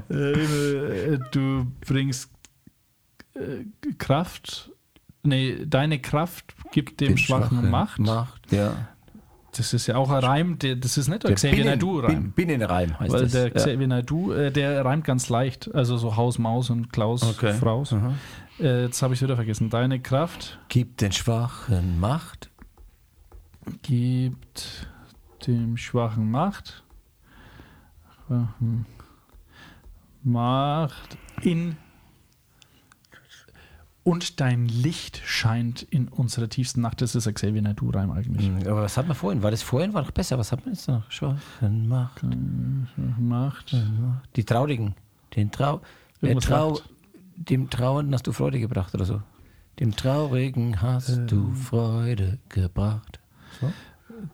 Speaker 4: Äh, du bringst äh, Kraft. Nee, deine Kraft gibt dem
Speaker 6: Den
Speaker 4: Schwachen, Macht.
Speaker 6: Macht, ja.
Speaker 4: Das ist ja auch ein Reim, der, das ist nicht der
Speaker 6: Der
Speaker 4: Xavier.
Speaker 6: Bin- Binnenreim heißt
Speaker 4: Weil
Speaker 6: das.
Speaker 4: der
Speaker 6: ja.
Speaker 4: Xavier Naidoo, äh, der reimt ganz leicht. Also so Haus, Maus und Klaus,
Speaker 6: Okay.
Speaker 4: Fraus. Äh, jetzt habe ich wieder vergessen. Deine Kraft
Speaker 6: Gibt den Schwachen Macht.
Speaker 4: gibt dem Schwachen Macht. Schwachen Macht in und dein Licht scheint in unserer tiefsten Nacht. Das ist ein Xavier Naidoo-Reim eigentlich.
Speaker 6: Hm, Aber was hat man vorhin? War das vorhin? War doch besser. Was hat man jetzt noch? Schwachen Macht.
Speaker 4: Macht.
Speaker 6: Die Traurigen. Den Trau. Trau dem Trauernden hast du Freude gebracht oder so. Dem Traurigen hast
Speaker 4: Ähm.
Speaker 6: du Freude gebracht.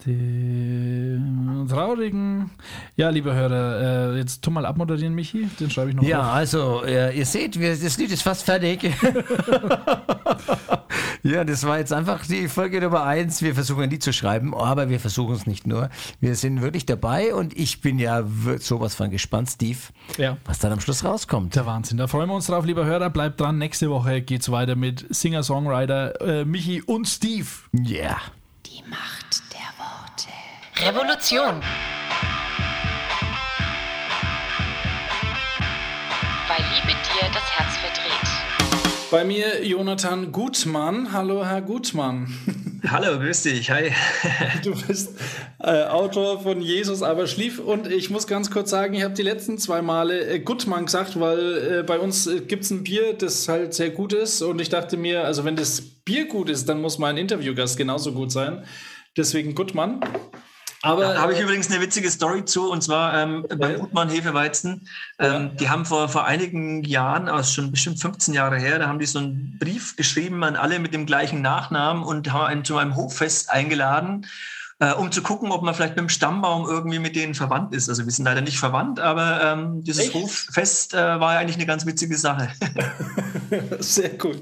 Speaker 4: Den traurigen. Ja, liebe Hörer, äh, jetzt tu mal abmoderieren, Michi. Den schreibe ich noch
Speaker 6: Ja,
Speaker 4: auf.
Speaker 6: also, äh, ihr seht, wir, das Lied ist fast fertig. ja, das war jetzt einfach die Folge Nummer eins. Wir versuchen ein Lied zu schreiben, aber wir versuchen es nicht nur. Wir sind wirklich dabei und ich bin ja sowas von gespannt, Steve,
Speaker 4: Ja.
Speaker 6: was dann am Schluss rauskommt.
Speaker 4: Der Wahnsinn. Da freuen wir uns drauf, lieber Hörer. Bleibt dran. Nächste Woche geht's weiter mit Singer-Songwriter äh, Michi und Steve.
Speaker 6: Ja.
Speaker 2: Die Macht. Revolution. Weil Liebe dir das Herz verdreht.
Speaker 4: Bei mir Jonathan Gutmann. Hallo, Herr Gutmann.
Speaker 7: Hallo, grüß dich. Hi.
Speaker 4: Du bist äh, Autor von Jesus aber schlief und ich muss ganz kurz sagen, ich habe die letzten zwei Male äh, Gutmann gesagt, weil äh, bei uns äh, gibt es ein Bier, das halt sehr gut ist und ich dachte mir, also wenn das Bier gut ist, dann muss mein Interviewgast genauso gut sein. Deswegen Gutmann. Aber
Speaker 7: Da habe ich übrigens eine witzige Story zu, und zwar ähm, beim Gutmann Hefeweizen. Ähm, Die haben vor, vor einigen Jahren, aber schon bestimmt 15 Jahre her, da haben die so einen Brief geschrieben an alle mit dem gleichen Nachnamen und haben einen zu einem Hoffest eingeladen, äh, um zu gucken, ob man vielleicht mit dem Stammbaum irgendwie mit denen verwandt ist. Also wir sind leider nicht verwandt, aber ähm, dieses
Speaker 4: Echt?
Speaker 7: Hoffest äh, war ja eigentlich eine ganz witzige Sache.
Speaker 4: Sehr cool,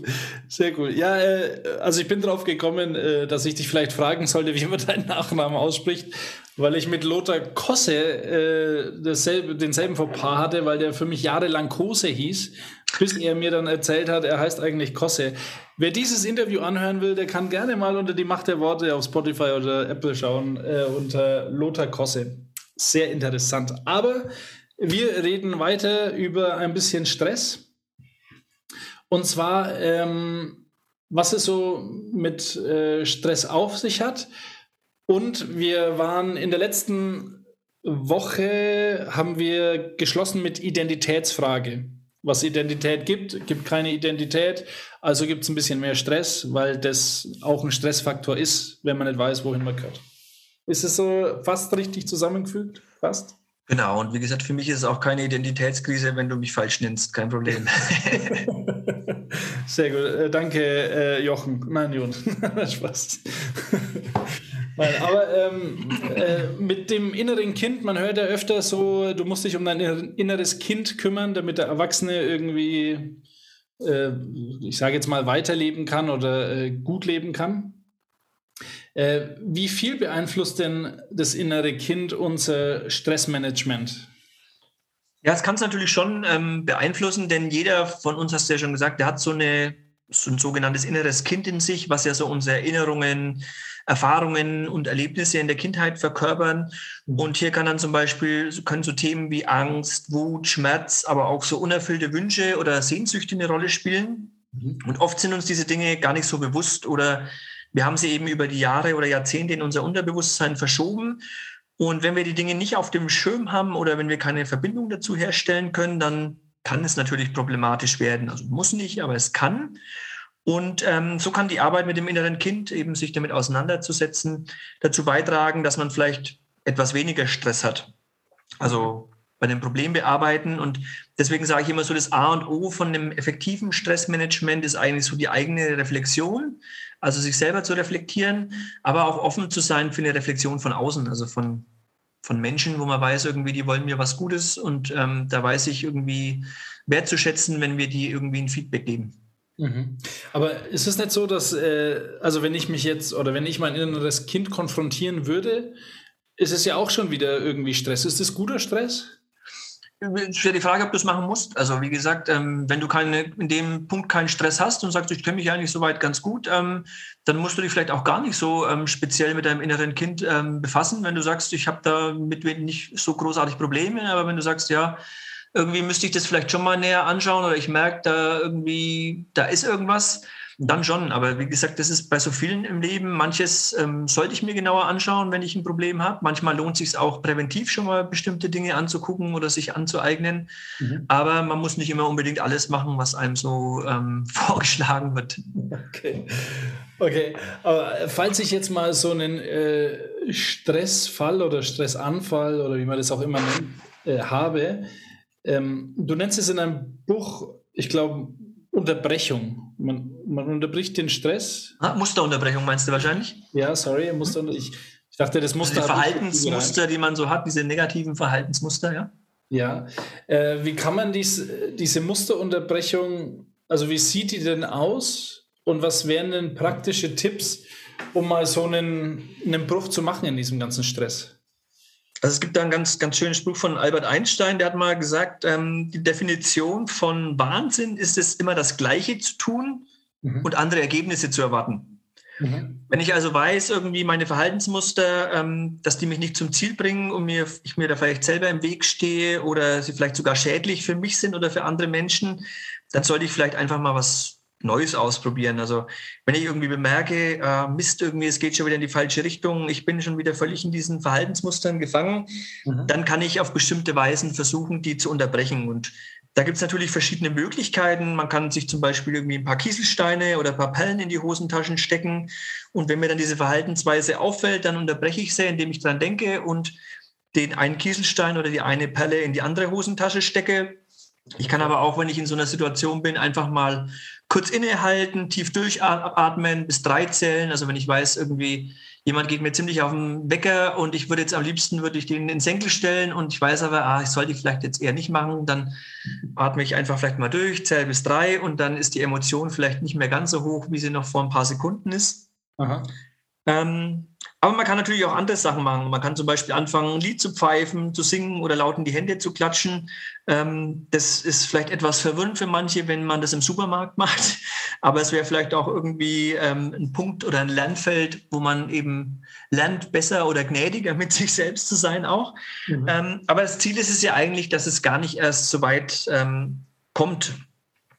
Speaker 4: sehr cool. Ja, äh, also ich bin drauf gekommen, äh, dass ich dich vielleicht fragen sollte, wie man deinen Nachnamen ausspricht, weil ich mit Lothar Kosse äh, dasselbe, denselben Fauxpas hatte, weil der für mich jahrelang Kose hieß, bis er mir dann erzählt hat, er heißt eigentlich Kosse. Wer dieses Interview anhören will, der kann gerne mal unter die Macht der Worte auf Spotify oder Apple schauen, äh, unter Lothar Kosse. Sehr interessant. Aber wir reden weiter über ein bisschen Stress. Und zwar, ähm, was es so mit äh, Stress auf sich hat. Und wir waren in der letzten Woche, haben wir geschlossen mit Identitätsfrage. Was Identität gibt, gibt keine Identität. Also gibt es ein bisschen mehr Stress, weil das auch ein Stressfaktor ist, wenn man nicht weiß, wohin man gehört. Ist es so fast richtig zusammengefügt? Fast?
Speaker 7: Genau, und wie gesagt, für mich ist es auch keine Identitätskrise, wenn du mich falsch nennst, kein Problem.
Speaker 4: Sehr gut. Äh, danke, äh, Jochen. Nein, Jon. Spaß. Nein, aber ähm, äh, mit dem inneren Kind, man hört ja öfter so, du musst dich um dein inner- inneres Kind kümmern, damit der Erwachsene irgendwie, äh, ich sage jetzt mal, weiterleben kann oder äh, gut leben kann. Äh, wie viel beeinflusst denn das innere Kind unser Stressmanagement?
Speaker 7: Ja, es kann es natürlich schon ähm, beeinflussen, denn jeder von uns, hast du ja schon gesagt, der hat so, eine, so ein sogenanntes inneres Kind in sich, was ja so unsere Erinnerungen, Erfahrungen und Erlebnisse in der Kindheit verkörpern. Und hier kann dann zum Beispiel, können so Themen wie Angst, Wut, Schmerz, aber auch so unerfüllte Wünsche oder Sehnsüchte eine Rolle spielen. Und oft sind uns diese Dinge gar nicht so bewusst oder wir haben sie eben über die Jahre oder Jahrzehnte in unser Unterbewusstsein verschoben. Und wenn wir die Dinge nicht auf dem Schirm haben oder wenn wir keine Verbindung dazu herstellen können, dann kann es natürlich problematisch werden. Also muss nicht, aber es kann. Und ähm, so kann die Arbeit mit dem inneren Kind eben sich damit auseinanderzusetzen, dazu beitragen, dass man vielleicht etwas weniger Stress hat. Also bei dem Problem bearbeiten. Und deswegen sage ich immer so, das A und O von einem effektiven Stressmanagement ist eigentlich so die eigene Reflexion, also sich selber zu reflektieren, aber auch offen zu sein für eine Reflexion von außen, also von, von Menschen, wo man weiß, irgendwie, die wollen mir was Gutes und ähm, da weiß ich irgendwie wertzuschätzen, wenn wir die irgendwie ein Feedback geben.
Speaker 4: Mhm. Aber ist es nicht so, dass, äh, also wenn ich mich jetzt oder wenn ich mein inneres Kind konfrontieren würde, ist es ja auch schon wieder irgendwie Stress. Ist das guter Stress?
Speaker 7: Es wäre die Frage, ob du es machen musst. Also wie gesagt, ähm, wenn du keine, in dem Punkt keinen Stress hast und sagst, ich kenne mich eigentlich soweit ganz gut, ähm, dann musst du dich vielleicht auch gar nicht so ähm, speziell mit deinem inneren Kind ähm, befassen. Wenn du sagst, ich habe da mit nicht so großartig Probleme, aber wenn du sagst, ja, irgendwie müsste ich das vielleicht schon mal näher anschauen oder ich merke da irgendwie, da ist irgendwas, dann schon. Aber wie gesagt, das ist bei so vielen im Leben. Manches ähm, sollte ich mir genauer anschauen, wenn ich ein Problem habe. Manchmal lohnt es sich auch präventiv schon mal bestimmte Dinge anzugucken oder sich anzueignen. Mhm. Aber man muss nicht immer unbedingt alles machen, was einem so ähm, vorgeschlagen wird.
Speaker 4: Okay. Okay, aber falls ich jetzt mal so einen äh, Stressfall oder Stressanfall oder wie man das auch immer nennt, äh, habe, ähm, du nennst es in einem Buch, ich glaube, Unterbrechung. Man, man unterbricht den Stress.
Speaker 7: Ah, Musterunterbrechung meinst du wahrscheinlich?
Speaker 4: Ja, sorry, Muster. Ich, ich dachte, das Muster.
Speaker 7: Also die Verhaltensmuster, die man so hat, diese negativen Verhaltensmuster, ja?
Speaker 4: Ja. Äh, wie kann man dies, diese Musterunterbrechung, also wie sieht die denn aus und was wären denn praktische Tipps, um mal so einen, einen Bruch zu machen in diesem ganzen Stress?
Speaker 7: Also es gibt da einen ganz, ganz schönen Spruch von Albert Einstein, der hat mal gesagt, ähm, die Definition von Wahnsinn ist es, immer das Gleiche zu tun mhm. und andere Ergebnisse zu erwarten. Mhm. Wenn ich also weiß, irgendwie meine Verhaltensmuster, ähm, dass die mich nicht zum Ziel bringen und mir, ich mir da vielleicht selber im Weg stehe oder sie vielleicht sogar schädlich für mich sind oder für andere Menschen, dann sollte ich vielleicht einfach mal was Neues ausprobieren. Also wenn ich irgendwie bemerke, äh, Mist, irgendwie, es geht schon wieder in die falsche Richtung, ich bin schon wieder völlig in diesen Verhaltensmustern gefangen, mhm. dann kann ich auf bestimmte Weisen versuchen, die zu unterbrechen. Und da gibt es natürlich verschiedene Möglichkeiten. Man kann sich zum Beispiel irgendwie ein paar Kieselsteine oder ein paar Perlen in die Hosentaschen stecken. Und wenn mir dann diese Verhaltensweise auffällt, dann unterbreche ich sie, indem ich dran denke und den einen Kieselstein oder die eine Perle in die andere Hosentasche stecke. Ich kann aber auch, wenn ich in so einer Situation bin, einfach mal kurz innehalten, tief durchatmen, bis drei zählen. Also wenn ich weiß, irgendwie jemand geht mir ziemlich auf den Wecker und ich würde jetzt am liebsten, würde ich den in den Senkel stellen und ich weiß aber, ah, ich sollte vielleicht jetzt eher nicht machen, dann atme ich einfach vielleicht mal durch, zähle bis drei und dann ist die Emotion vielleicht nicht mehr ganz so hoch, wie sie noch vor ein paar Sekunden ist. Ähm, aber man kann natürlich auch andere Sachen machen. Man kann zum Beispiel anfangen, ein Lied zu pfeifen, zu singen oder laut in die Hände zu klatschen. Ähm, das ist vielleicht etwas verwirrend für manche, wenn man das im Supermarkt macht. Aber es wäre vielleicht auch irgendwie ähm, ein Punkt oder ein Lernfeld, wo man eben lernt, besser oder gnädiger mit sich selbst zu sein auch. Mhm. Ähm, aber das Ziel ist es ja eigentlich, dass es gar nicht erst so weit kommt.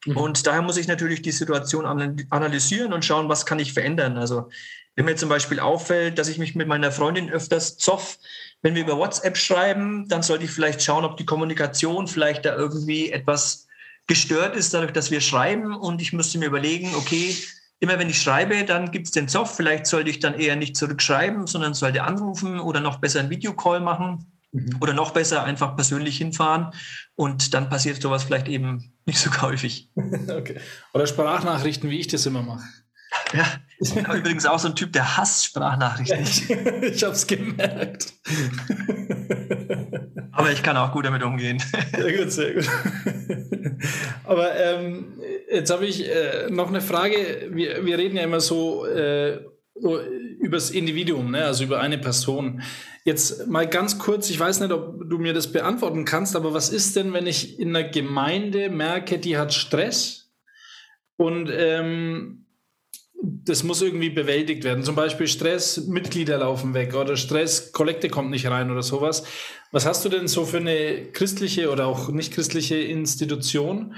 Speaker 7: Mhm. Und daher muss ich natürlich die Situation analysieren und schauen, was kann ich verändern. Also wenn mir zum Beispiel auffällt, dass ich mich mit meiner Freundin öfters zoff, wenn wir über WhatsApp schreiben, dann sollte ich vielleicht schauen, ob die Kommunikation vielleicht da irgendwie etwas gestört ist, dadurch, dass wir schreiben. Und ich müsste mir überlegen, okay, immer wenn ich schreibe, dann gibt es den Zoff. Vielleicht sollte ich dann eher nicht zurückschreiben, sondern sollte anrufen oder noch besser einen Videocall machen. Mhm. Oder noch besser einfach persönlich hinfahren und dann passiert sowas vielleicht eben nicht so häufig.
Speaker 4: okay. Oder Sprachnachrichten, wie ich das immer mache.
Speaker 7: Ja, ich bin übrigens auch so ein Typ, der hasst Sprachnachrichten.
Speaker 4: ich habe es gemerkt.
Speaker 7: Aber ich kann auch gut damit umgehen.
Speaker 4: Sehr gut, sehr gut. Aber ähm, jetzt habe ich äh, noch eine Frage. Wir, wir reden ja immer so äh, über das Individuum, ne? also über eine Person. Jetzt mal ganz kurz, ich weiß nicht, ob du mir das beantworten kannst, aber was ist denn, wenn ich in einer Gemeinde merke, die hat Stress und ähm, das muss irgendwie bewältigt werden. Zum Beispiel Stress, Mitglieder laufen weg oder Stress, Kollekte kommt nicht rein oder sowas. Was hast du denn so für eine christliche oder auch nicht christliche Institution?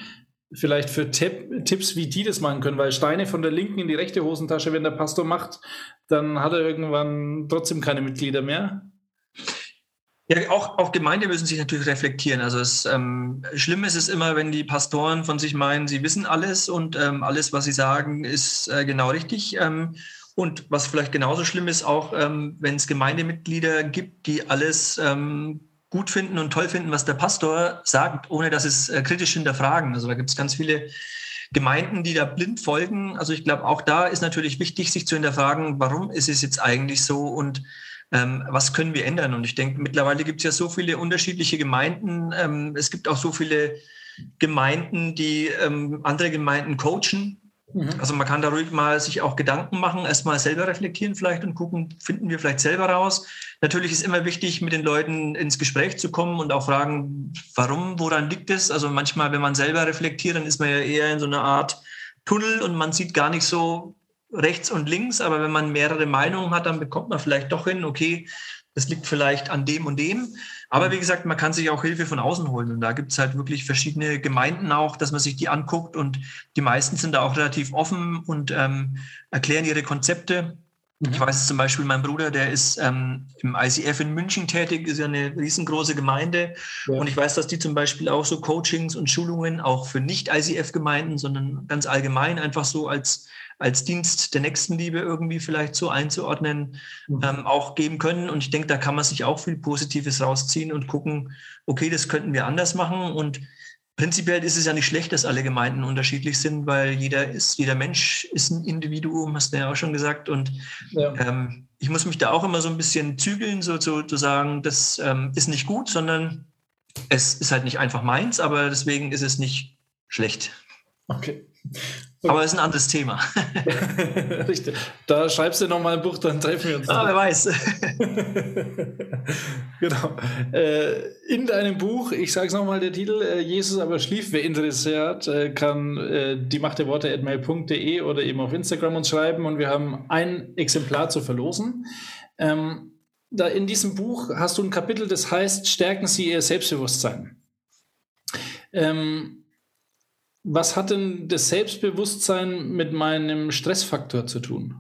Speaker 4: Vielleicht für Tipp, Tipps, wie die das machen können, weil Steine von der linken in die rechte Hosentasche, wenn der Pastor macht, dann hat er irgendwann trotzdem keine Mitglieder mehr.
Speaker 7: Ja, auch, auch Gemeinde müssen sich natürlich reflektieren. Also es, ähm, schlimm ist es immer, wenn die Pastoren von sich meinen, sie wissen alles und ähm, alles, was sie sagen, ist äh, genau richtig. Ähm, und was vielleicht genauso schlimm ist, auch ähm, wenn es Gemeindemitglieder gibt, die alles ähm, gut finden und toll finden, was der Pastor sagt, ohne dass es äh, kritisch hinterfragen. Also da gibt es ganz viele Gemeinden, die da blind folgen. Also ich glaube, auch da ist natürlich wichtig, sich zu hinterfragen, warum ist es jetzt eigentlich so und ähm, was können wir ändern? Und ich denke, mittlerweile gibt es ja so viele unterschiedliche Gemeinden. Ähm, es gibt auch so viele Gemeinden, die ähm, andere Gemeinden coachen. Mhm. Also man kann da ruhig mal sich auch Gedanken machen, erstmal selber reflektieren vielleicht und gucken, finden wir vielleicht selber raus. Natürlich ist immer wichtig, mit den Leuten ins Gespräch zu kommen und auch fragen, warum, woran liegt es? Also manchmal, wenn man selber reflektiert, dann ist man ja eher in so einer Art Tunnel und man sieht gar nicht so, rechts und links, aber wenn man mehrere Meinungen hat, dann bekommt man vielleicht doch hin, okay, das liegt vielleicht an dem und dem. Aber wie gesagt, man kann sich auch Hilfe von außen holen. Und da gibt es halt wirklich verschiedene Gemeinden auch, dass man sich die anguckt. Und die meisten sind da auch relativ offen und ähm, erklären ihre Konzepte. Mhm. Ich weiß zum Beispiel, mein Bruder, der ist ähm, im ICF in München tätig, ist ja eine riesengroße Gemeinde. Ja. Und ich weiß, dass die zum Beispiel auch so Coachings und Schulungen auch für Nicht-ICF-Gemeinden, sondern ganz allgemein einfach so als als Dienst der Nächstenliebe irgendwie vielleicht so einzuordnen, mhm. ähm, auch geben können. Und ich denke, da kann man sich auch viel Positives rausziehen und gucken, okay, das könnten wir anders machen. Und prinzipiell ist es ja nicht schlecht, dass alle Gemeinden unterschiedlich sind, weil jeder ist, jeder Mensch ist ein Individuum, hast du ja auch schon gesagt. Und ja. ähm, ich muss mich da auch immer so ein bisschen zügeln, so zu, zu sagen, das ähm, ist nicht gut, sondern es ist halt nicht einfach meins, aber deswegen ist es nicht schlecht.
Speaker 4: Okay.
Speaker 7: Aber es ist ein anderes Thema.
Speaker 4: Richtig. Da schreibst du nochmal ein Buch, dann treffen wir uns.
Speaker 7: Ah, wer weiß.
Speaker 4: genau. Äh, in deinem Buch, ich sage es nochmal, der Titel, äh, Jesus aber schlief, wer interessiert, äh, kann die Macht der Worte at mail.de oder eben auf Instagram uns schreiben und wir haben ein Exemplar zu verlosen. Ähm, da in diesem Buch hast du ein Kapitel, das heißt, stärken Sie Ihr Selbstbewusstsein. Ähm, was hat denn das Selbstbewusstsein mit meinem Stressfaktor zu tun?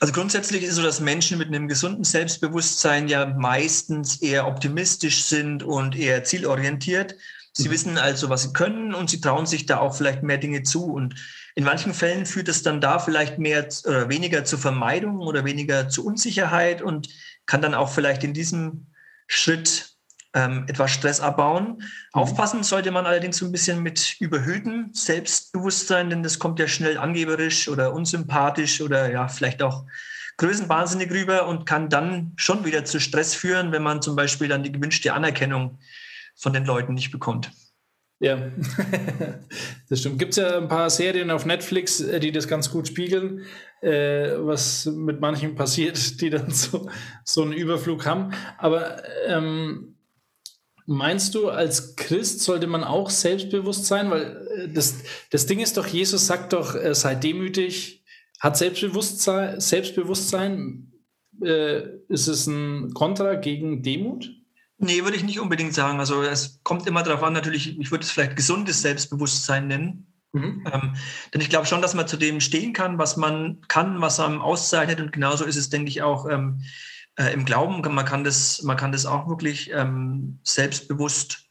Speaker 7: Also grundsätzlich ist es so, dass Menschen mit einem gesunden Selbstbewusstsein ja meistens eher optimistisch sind und eher zielorientiert. Sie mhm. wissen also, was sie können und sie trauen sich da auch vielleicht mehr Dinge zu. Und in manchen Fällen führt es dann da vielleicht mehr oder weniger zur Vermeidung oder weniger zu Unsicherheit und kann dann auch vielleicht in diesem Schritt ähm, etwas Stress abbauen. Mhm. Aufpassen sollte man allerdings so ein bisschen mit überhöhtem Selbstbewusstsein, denn das kommt ja schnell angeberisch oder unsympathisch oder ja, vielleicht auch größenwahnsinnig rüber und kann dann schon wieder zu Stress führen, wenn man zum Beispiel dann die gewünschte Anerkennung von den Leuten nicht bekommt.
Speaker 4: Ja, das stimmt. Gibt es ja ein paar Serien auf Netflix, äh, die das ganz gut spiegeln, äh, was mit manchen passiert, die dann so, so einen Überflug haben. Aber ähm, Meinst du, als Christ sollte man auch selbstbewusst sein? Weil äh, das, das Ding ist doch, Jesus sagt doch, äh, sei demütig, hat Selbstbewusstsein. Selbstbewusstsein äh, ist es ein Kontra gegen Demut?
Speaker 7: Nee, würde ich nicht unbedingt sagen. Also es kommt immer darauf an, natürlich, ich würde es vielleicht gesundes Selbstbewusstsein nennen. Mhm. Ähm, denn ich glaube schon, dass man zu dem stehen kann, was man kann, was einem auszeichnet. Und genauso ist es, denke ich, auch ähm, äh, im Glauben, man kann das, man kann das auch wirklich ähm, selbstbewusst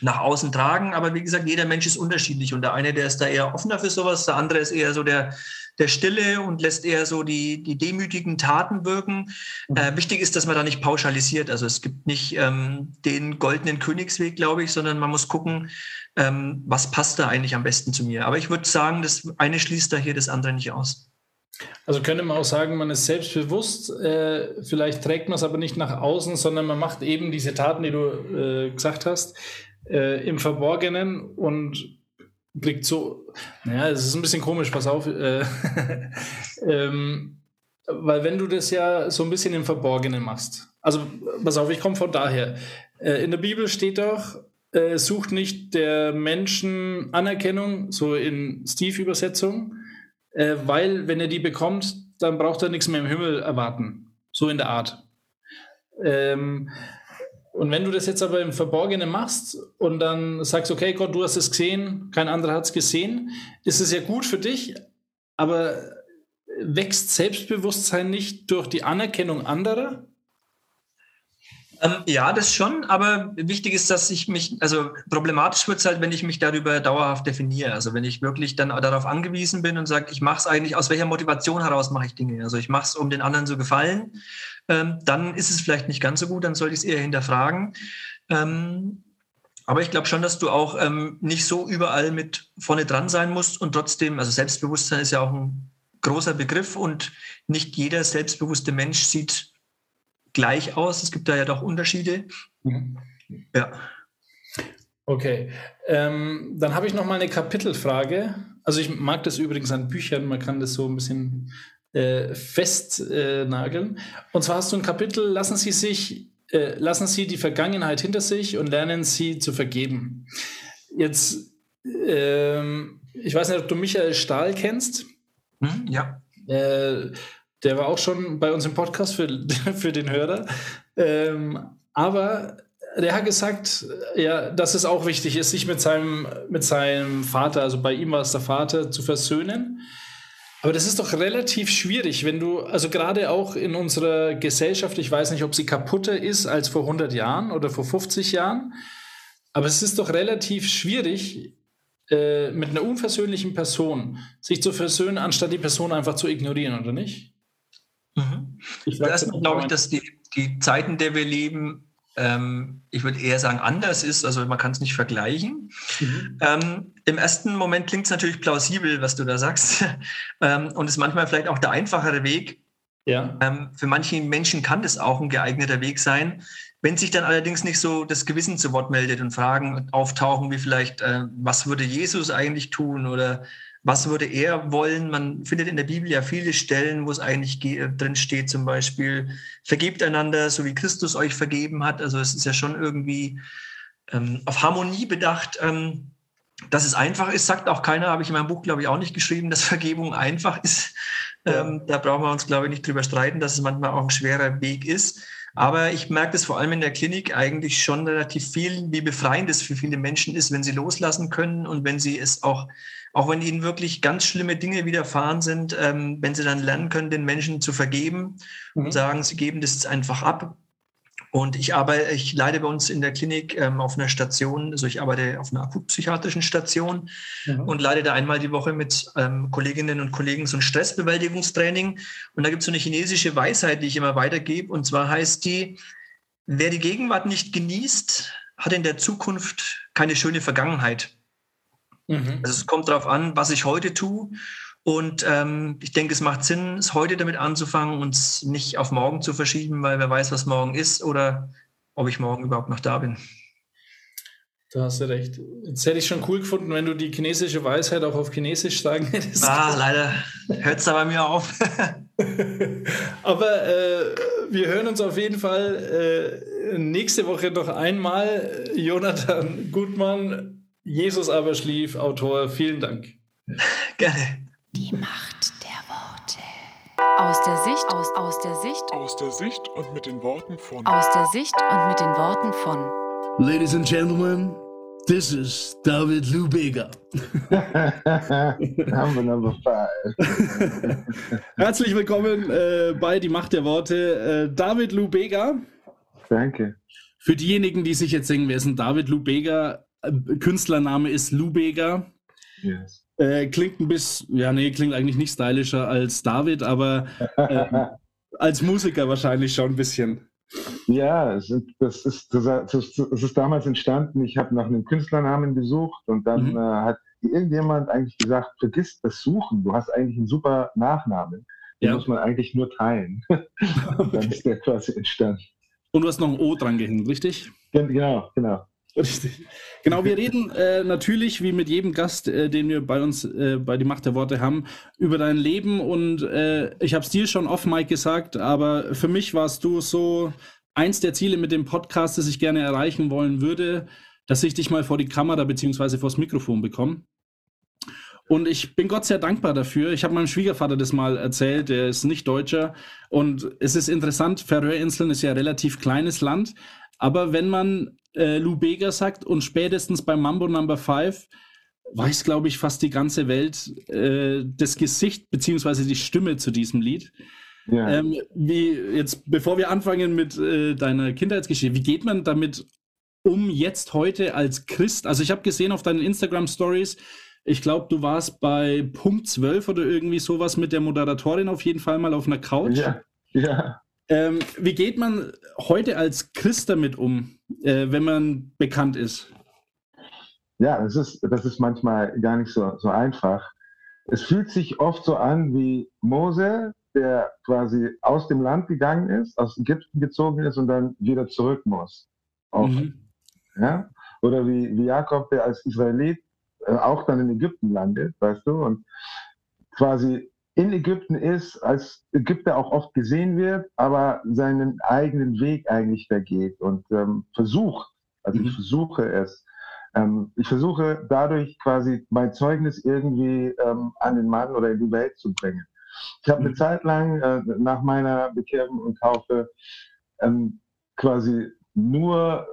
Speaker 7: nach außen tragen. Aber wie gesagt, jeder Mensch ist unterschiedlich und der eine, der ist da eher offener für sowas, der andere ist eher so der, der Stille und lässt eher so die, die demütigen Taten wirken. Mhm. Äh, wichtig ist, dass man da nicht pauschalisiert. Also es gibt nicht ähm, den goldenen Königsweg, glaube ich, sondern man muss gucken, ähm, was passt da eigentlich am besten zu mir. Aber ich würde sagen, das eine schließt da hier das andere nicht aus.
Speaker 4: Also könnte man auch sagen, man ist selbstbewusst, äh, vielleicht trägt man es aber nicht nach außen, sondern man macht eben diese Taten, die du äh, gesagt hast, äh, im Verborgenen und blickt so, naja, es ist ein bisschen komisch, pass auf, äh, ähm, weil wenn du das ja so ein bisschen im Verborgenen machst, also pass auf, ich komme von daher, äh, in der Bibel steht doch, äh, sucht nicht der Menschen Anerkennung, so in Steve-Übersetzung, äh, weil wenn er die bekommt, dann braucht er nichts mehr im Himmel erwarten. So in der Art. Ähm, und wenn du das jetzt aber im Verborgenen machst und dann sagst, okay, Gott, du hast es gesehen, kein anderer hat es gesehen, ist es ja gut für dich, aber wächst Selbstbewusstsein nicht durch die Anerkennung anderer?
Speaker 7: Ähm, ja, das schon, aber wichtig ist, dass ich mich, also problematisch wird es halt, wenn ich mich darüber dauerhaft definiere. Also wenn ich wirklich dann darauf angewiesen bin und sage, ich mache es eigentlich, aus welcher Motivation heraus mache ich Dinge. Also ich mache es, um den anderen zu gefallen, ähm, dann ist es vielleicht nicht ganz so gut, dann sollte ich es eher hinterfragen. Ähm, aber ich glaube schon, dass du auch ähm, nicht so überall mit vorne dran sein musst und trotzdem, also Selbstbewusstsein ist ja auch ein großer Begriff und nicht jeder selbstbewusste Mensch sieht gleich aus. Es gibt da ja doch Unterschiede. Mhm. Ja.
Speaker 4: Okay, ähm, dann habe ich noch mal eine Kapitelfrage. Also ich mag das übrigens an Büchern, man kann das so ein bisschen äh, festnageln. Äh, und zwar hast du ein Kapitel, lassen Sie sich, äh, lassen Sie die Vergangenheit hinter sich und lernen Sie zu vergeben. Jetzt, ähm, ich weiß nicht, ob du Michael Stahl kennst.
Speaker 7: Hm, ja.
Speaker 4: Der war auch schon bei uns im Podcast für, für den Hörer. Ähm, aber der hat gesagt, ja, dass es auch wichtig ist, sich mit seinem, mit seinem Vater, also bei ihm war es der Vater, zu versöhnen. Aber das ist doch relativ schwierig, wenn du, also gerade auch in unserer Gesellschaft, ich weiß nicht, ob sie kaputter ist als vor 100 Jahren oder vor 50 Jahren, aber es ist doch relativ schwierig, äh, mit einer unversöhnlichen Person sich zu versöhnen, anstatt die Person einfach zu ignorieren, oder nicht?
Speaker 7: Mhm. Ich Erstmal glaube ich, dass die, die Zeiten, in der wir leben, ähm, ich würde eher sagen, anders ist. Also man kann es nicht vergleichen. Mhm. Ähm, Im ersten Moment klingt es natürlich plausibel, was du da sagst. ähm, und ist manchmal vielleicht auch der einfachere Weg. Ja. Ähm, für manche Menschen kann das auch ein geeigneter Weg sein. Wenn sich dann allerdings nicht so das Gewissen zu Wort meldet und Fragen auftauchen, wie vielleicht, äh, was würde Jesus eigentlich tun oder was würde er wollen? Man findet in der Bibel ja viele Stellen, wo es eigentlich drin steht, zum Beispiel, vergebt einander, so wie Christus euch vergeben hat. Also es ist ja schon irgendwie ähm, auf Harmonie bedacht. Ähm, dass es einfach ist, sagt auch keiner, habe ich in meinem Buch, glaube ich, auch nicht geschrieben, dass Vergebung einfach ist. Ähm, da brauchen wir uns, glaube ich, nicht drüber streiten, dass es manchmal auch ein schwerer Weg ist. Aber ich merke das vor allem in der Klinik eigentlich schon relativ viel, wie befreiend es für viele Menschen ist, wenn sie loslassen können und wenn sie es auch, auch wenn ihnen wirklich ganz schlimme Dinge widerfahren sind, ähm, wenn sie dann lernen können, den Menschen zu vergeben mhm. und sagen, sie geben das einfach ab und ich arbeite, ich leide bei uns in der Klinik ähm, auf einer Station, also ich arbeite auf einer akutpsychiatrischen Station mhm. und leide da einmal die Woche mit ähm, Kolleginnen und Kollegen so ein Stressbewältigungstraining. Und da gibt es so eine chinesische Weisheit, die ich immer weitergebe. Und zwar heißt die, wer die Gegenwart nicht genießt, hat in der Zukunft keine schöne Vergangenheit. Mhm. Also es kommt darauf an, was ich heute tue und ähm, ich denke, es macht Sinn, es heute damit anzufangen und es nicht auf morgen zu verschieben, weil wer weiß, was morgen ist oder ob ich morgen überhaupt noch da bin.
Speaker 4: Da hast du recht. Jetzt hätte ich schon cool gefunden, wenn du die chinesische Weisheit auch auf Chinesisch sagen hättest.
Speaker 7: Ah, leider hört es da bei mir auf.
Speaker 4: Aber äh, wir hören uns auf jeden Fall äh, nächste Woche noch einmal. Jonathan Gutmann, Jesus aber schlief, Autor, vielen Dank.
Speaker 7: Gerne.
Speaker 2: Die Macht der Worte. Aus der Sicht, aus, aus der Sicht,
Speaker 8: aus der Sicht und mit den Worten von.
Speaker 2: Aus der Sicht und mit den Worten von.
Speaker 3: Ladies and Gentlemen, this is David Lubega.
Speaker 1: number number five.
Speaker 4: Herzlich willkommen äh, bei Die Macht der Worte. Äh, David Lubega.
Speaker 1: Danke.
Speaker 4: Für diejenigen, die sich jetzt denken, wer ist denn David Lubega? Künstlername ist Lubega. Yes. Äh, klingt ein bisschen, ja, nee, klingt eigentlich nicht stylischer als David, aber äh, als Musiker wahrscheinlich schon ein bisschen.
Speaker 1: Ja, es ist, das, ist, das, ist damals entstanden. Ich habe nach einem Künstlernamen gesucht und dann mhm. äh, hat irgendjemand eigentlich gesagt, vergiss das Suchen, du hast eigentlich einen super Nachnamen. Den ja. muss man eigentlich nur teilen. und dann ist der quasi entstanden.
Speaker 4: Und du hast noch ein O dran gehängt, richtig?
Speaker 1: Genau, genau.
Speaker 4: Richtig. Genau, wir reden äh, natürlich, wie mit jedem Gast, äh, den wir bei uns äh, bei die Macht der Worte haben, über dein Leben. Und äh, ich habe es dir schon off Mike gesagt, aber für mich warst du so eins der Ziele mit dem Podcast, das ich gerne erreichen wollen würde, dass ich dich mal vor die Kamera beziehungsweise vors Mikrofon bekomme. Und ich bin Gott sehr dankbar dafür. Ich habe meinem Schwiegervater das mal erzählt, der ist nicht Deutscher. Und es ist interessant, Färöerinseln ist ja ein relativ kleines Land. Aber wenn man äh, Lou Bega sagt und spätestens beim Mambo Number 5 weiß, glaube ich, fast die ganze Welt äh, das Gesicht beziehungsweise die Stimme zu diesem Lied. Ja. Ähm, wie jetzt, bevor wir anfangen mit äh, deiner Kindheitsgeschichte, wie geht man damit um jetzt heute als Christ? Also ich habe gesehen auf deinen Instagram Stories, ich glaube, du warst bei Punkt 12 oder irgendwie sowas mit der Moderatorin auf jeden Fall mal auf einer Couch.
Speaker 1: Ja, ja.
Speaker 4: Ähm, wie geht man heute als Christ damit um, äh, wenn man bekannt ist?
Speaker 1: Ja, das ist, das ist manchmal gar nicht so, so einfach. Es fühlt sich oft so an wie Mose, der quasi aus dem Land gegangen ist, aus Ägypten gezogen ist und dann wieder zurück muss. Mhm. Ja? Oder wie, wie Jakob, der als Israelit äh, auch dann in Ägypten landet, weißt du, und quasi in Ägypten ist, als Ägypter auch oft gesehen wird, aber seinen eigenen Weg eigentlich vergeht und ähm, versucht, also mhm. ich versuche es, ähm, ich versuche dadurch quasi mein Zeugnis irgendwie ähm, an den Mann oder in die Welt zu bringen. Ich habe eine mhm. Zeit lang äh, nach meiner Bekehrung und Taufe ähm, quasi nur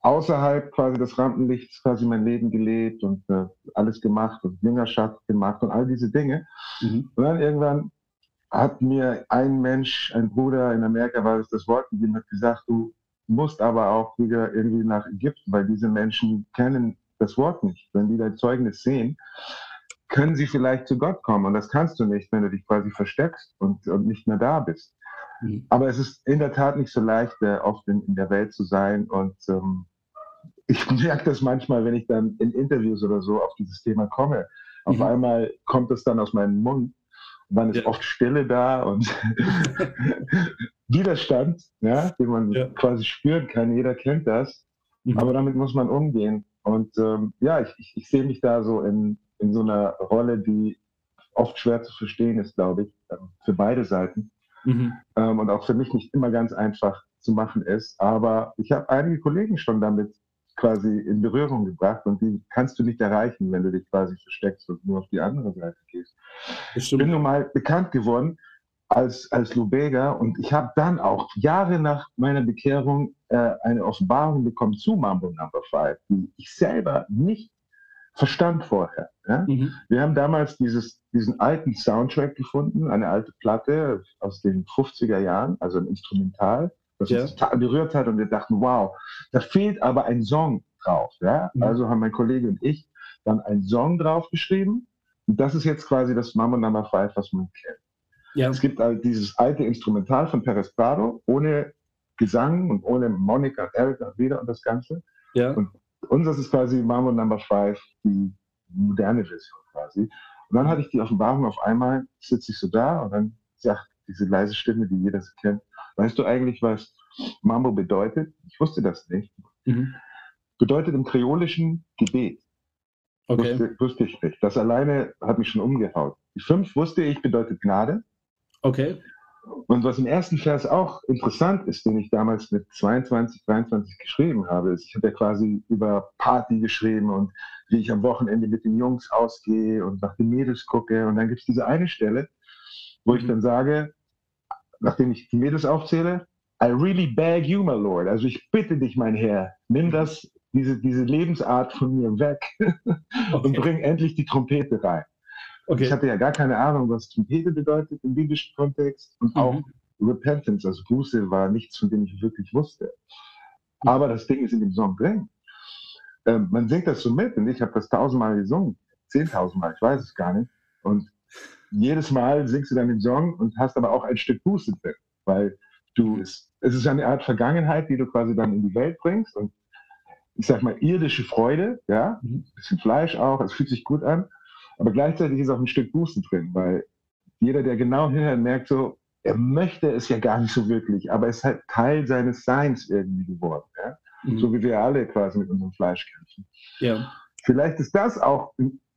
Speaker 1: außerhalb quasi des Rampenlichts quasi mein Leben gelebt und äh, alles gemacht und Jüngerschaft gemacht und all diese Dinge. Mhm. Und dann irgendwann hat mir ein Mensch, ein Bruder in Amerika war es das Wort gegeben, hat gesagt, du musst aber auch wieder irgendwie nach Ägypten, weil diese Menschen kennen das Wort nicht. Wenn die dein Zeugnis sehen, können sie vielleicht zu Gott kommen. Und das kannst du nicht, wenn du dich quasi versteckst und, und nicht mehr da bist. Mhm. Aber es ist in der Tat nicht so leicht, äh, oft in, in, der Welt zu sein. Und ähm, ich merke das manchmal, wenn ich dann in Interviews oder so auf dieses Thema komme. Auf mhm. einmal kommt es dann aus meinem Mund und dann ist ja. oft Stille da und Widerstand, ja, den man ja. quasi spüren kann. Jeder kennt das. Mhm. Aber damit muss man umgehen. Und ähm, ja, ich, ich, ich sehe mich da so in, in so einer Rolle, die oft schwer zu verstehen ist, glaube ich, ähm, für beide Seiten. Mhm. Ähm, und auch für mich nicht immer ganz einfach zu machen ist. Aber ich habe einige Kollegen schon damit quasi in Berührung gebracht und die kannst du nicht erreichen, wenn du dich quasi versteckst und nur auf die andere Seite gehst. Ich bin nun mal bekannt geworden als, als Lubega und ich habe dann auch Jahre nach meiner Bekehrung äh, eine Offenbarung bekommen zu Mambo Number 5, die ich selber nicht verstand vorher. Ja? Mhm. Wir haben damals dieses, diesen alten Soundtrack gefunden, eine alte Platte aus den 50er Jahren, also ein Instrumental was ja. uns total berührt hat und wir dachten, wow, da fehlt aber ein Song drauf. Ja? Mhm. Also haben mein Kollege und ich dann einen Song drauf geschrieben und das ist jetzt quasi das Mama Number 5, was man kennt. Ja. Es gibt halt dieses alte Instrumental von Perez Prado ohne Gesang und ohne Monika Erika und wieder und das Ganze. Ja. Und unseres ist quasi Mambo Number 5, die moderne Version quasi. Und dann hatte ich die Offenbarung auf einmal, sitze ich so da und dann sagt diese leise Stimme, die jeder so kennt, Weißt du eigentlich, was Mambo bedeutet? Ich wusste das nicht. Mhm. Bedeutet im kreolischen Gebet. Okay. Wusste, wusste, ich nicht. Das alleine hat mich schon umgehaut. Die fünf wusste ich bedeutet Gnade.
Speaker 4: Okay.
Speaker 1: Und was im ersten Vers auch interessant ist, den ich damals mit 22, 23 geschrieben habe, ist, ich habe ja quasi über Party geschrieben und wie ich am Wochenende mit den Jungs ausgehe und nach den Mädels gucke. Und dann gibt es diese eine Stelle, wo ich mhm. dann sage, nachdem ich die Mädels aufzähle, I really beg you, my Lord. Also ich bitte dich, mein Herr, nimm das, diese, diese Lebensart von mir weg und bring endlich die Trompete rein. Okay. Ich hatte ja gar keine Ahnung, was Trompete bedeutet im biblischen Kontext und mhm. auch Repentance, also Buße, war nichts, von dem ich wirklich wusste. Aber das Ding ist in dem Song drin. Ähm, man singt das so mit und ich habe das tausendmal gesungen, zehntausendmal, ich weiß es gar nicht. Und jedes Mal singst du dann den Song und hast aber auch ein Stück Buße drin, weil du es, es ist eine Art Vergangenheit, die du quasi dann in die Welt bringst und ich sag mal irdische Freude, ja, ein bisschen Fleisch auch, es fühlt sich gut an, aber gleichzeitig ist auch ein Stück Buße drin, weil jeder, der genau hinhört, merkt so, er möchte es ja gar nicht so wirklich, aber es ist halt Teil seines Seins irgendwie geworden, ja? Mhm. so wie wir alle quasi mit unserem Fleisch kämpfen. Ja. Vielleicht ist das auch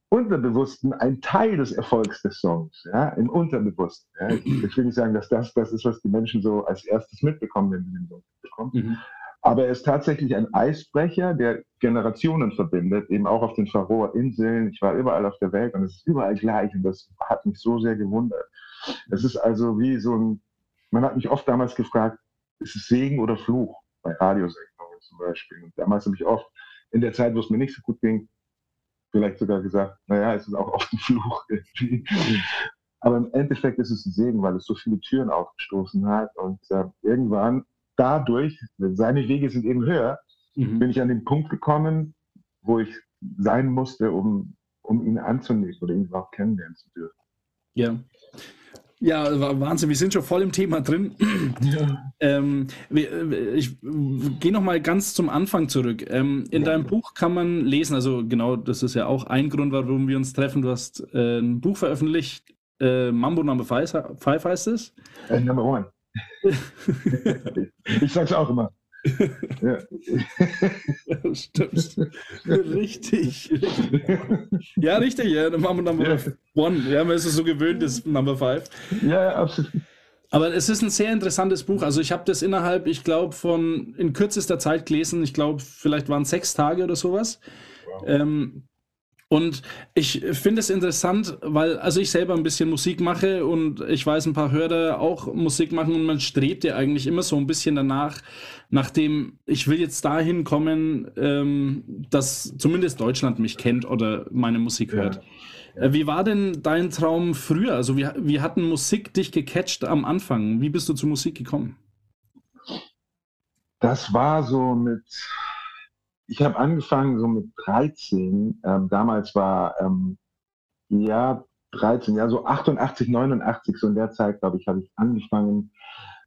Speaker 1: Unterbewussten ein Teil des Erfolgs des Songs, ja, im Unterbewussten. Ja. Ich will nicht sagen, dass das das ist, was die Menschen so als erstes mitbekommen, wenn sie den Song mitbekommen. Mhm. Aber er ist tatsächlich ein Eisbrecher, der Generationen verbindet, eben auch auf den Faroer Inseln. Ich war überall auf der Welt und es ist überall gleich und das hat mich so sehr gewundert. Es ist also wie so ein, man hat mich oft damals gefragt, ist es Segen oder Fluch bei Radiosendungen zum Beispiel. Und damals habe ich oft in der Zeit, wo es mir nicht so gut ging, vielleicht sogar gesagt, naja, es ist auch oft ein Fluch. Aber im Endeffekt ist es ein Segen, weil es so viele Türen aufgestoßen hat. Und äh, irgendwann dadurch, seine Wege sind eben höher,
Speaker 4: Mhm.
Speaker 1: bin ich an den Punkt gekommen, wo ich sein musste, um, um ihn anzunehmen oder ihn überhaupt kennenlernen zu dürfen.
Speaker 4: Ja. Ja, wa- Wahnsinn, wir sind schon voll im Thema drin. Ähm, wir- äh, ich gehe noch mal ganz zum Anfang zurück. Ähm, in deinem Buch kann man lesen, also genau, das ist ja auch ein Grund, warum wir uns treffen. Du hast äh, ein Buch veröffentlicht, äh, Mambo Number Five, Five heißt es.
Speaker 1: Äh, Number one. Ich sag's auch immer. Ja.
Speaker 4: Stimmt. richtig. Ja, richtig, ja, Mambo Number
Speaker 1: Ja.
Speaker 4: One. Ja, man ist es so gewöhnt, ist Number Five.
Speaker 1: ja, ja, absolut.
Speaker 4: Aber es ist ein sehr interessantes Buch. Also ich habe das innerhalb, ich glaube, von in kürzester Zeit gelesen. Ich glaube, vielleicht waren es sechs Tage oder sowas. Ähm, und ich finde es interessant, weil also ich selber ein bisschen Musik mache und ich weiß, ein paar Hörer auch Musik machen und man strebt ja eigentlich immer so ein bisschen danach, nachdem ich will jetzt dahin kommen, ähm, dass zumindest Deutschland mich kennt oder meine Musik hört. Äh, Wie war denn dein Traum früher? Also wie, wie hat Musik dich gecatcht am Anfang? Wie bist du zur Musik gekommen?
Speaker 1: Das war so mit, ich habe angefangen so mit 13. Ähm, damals war, ähm, ja, 13, ja, so 88, 89, so in der Zeit, glaube ich, habe ich angefangen.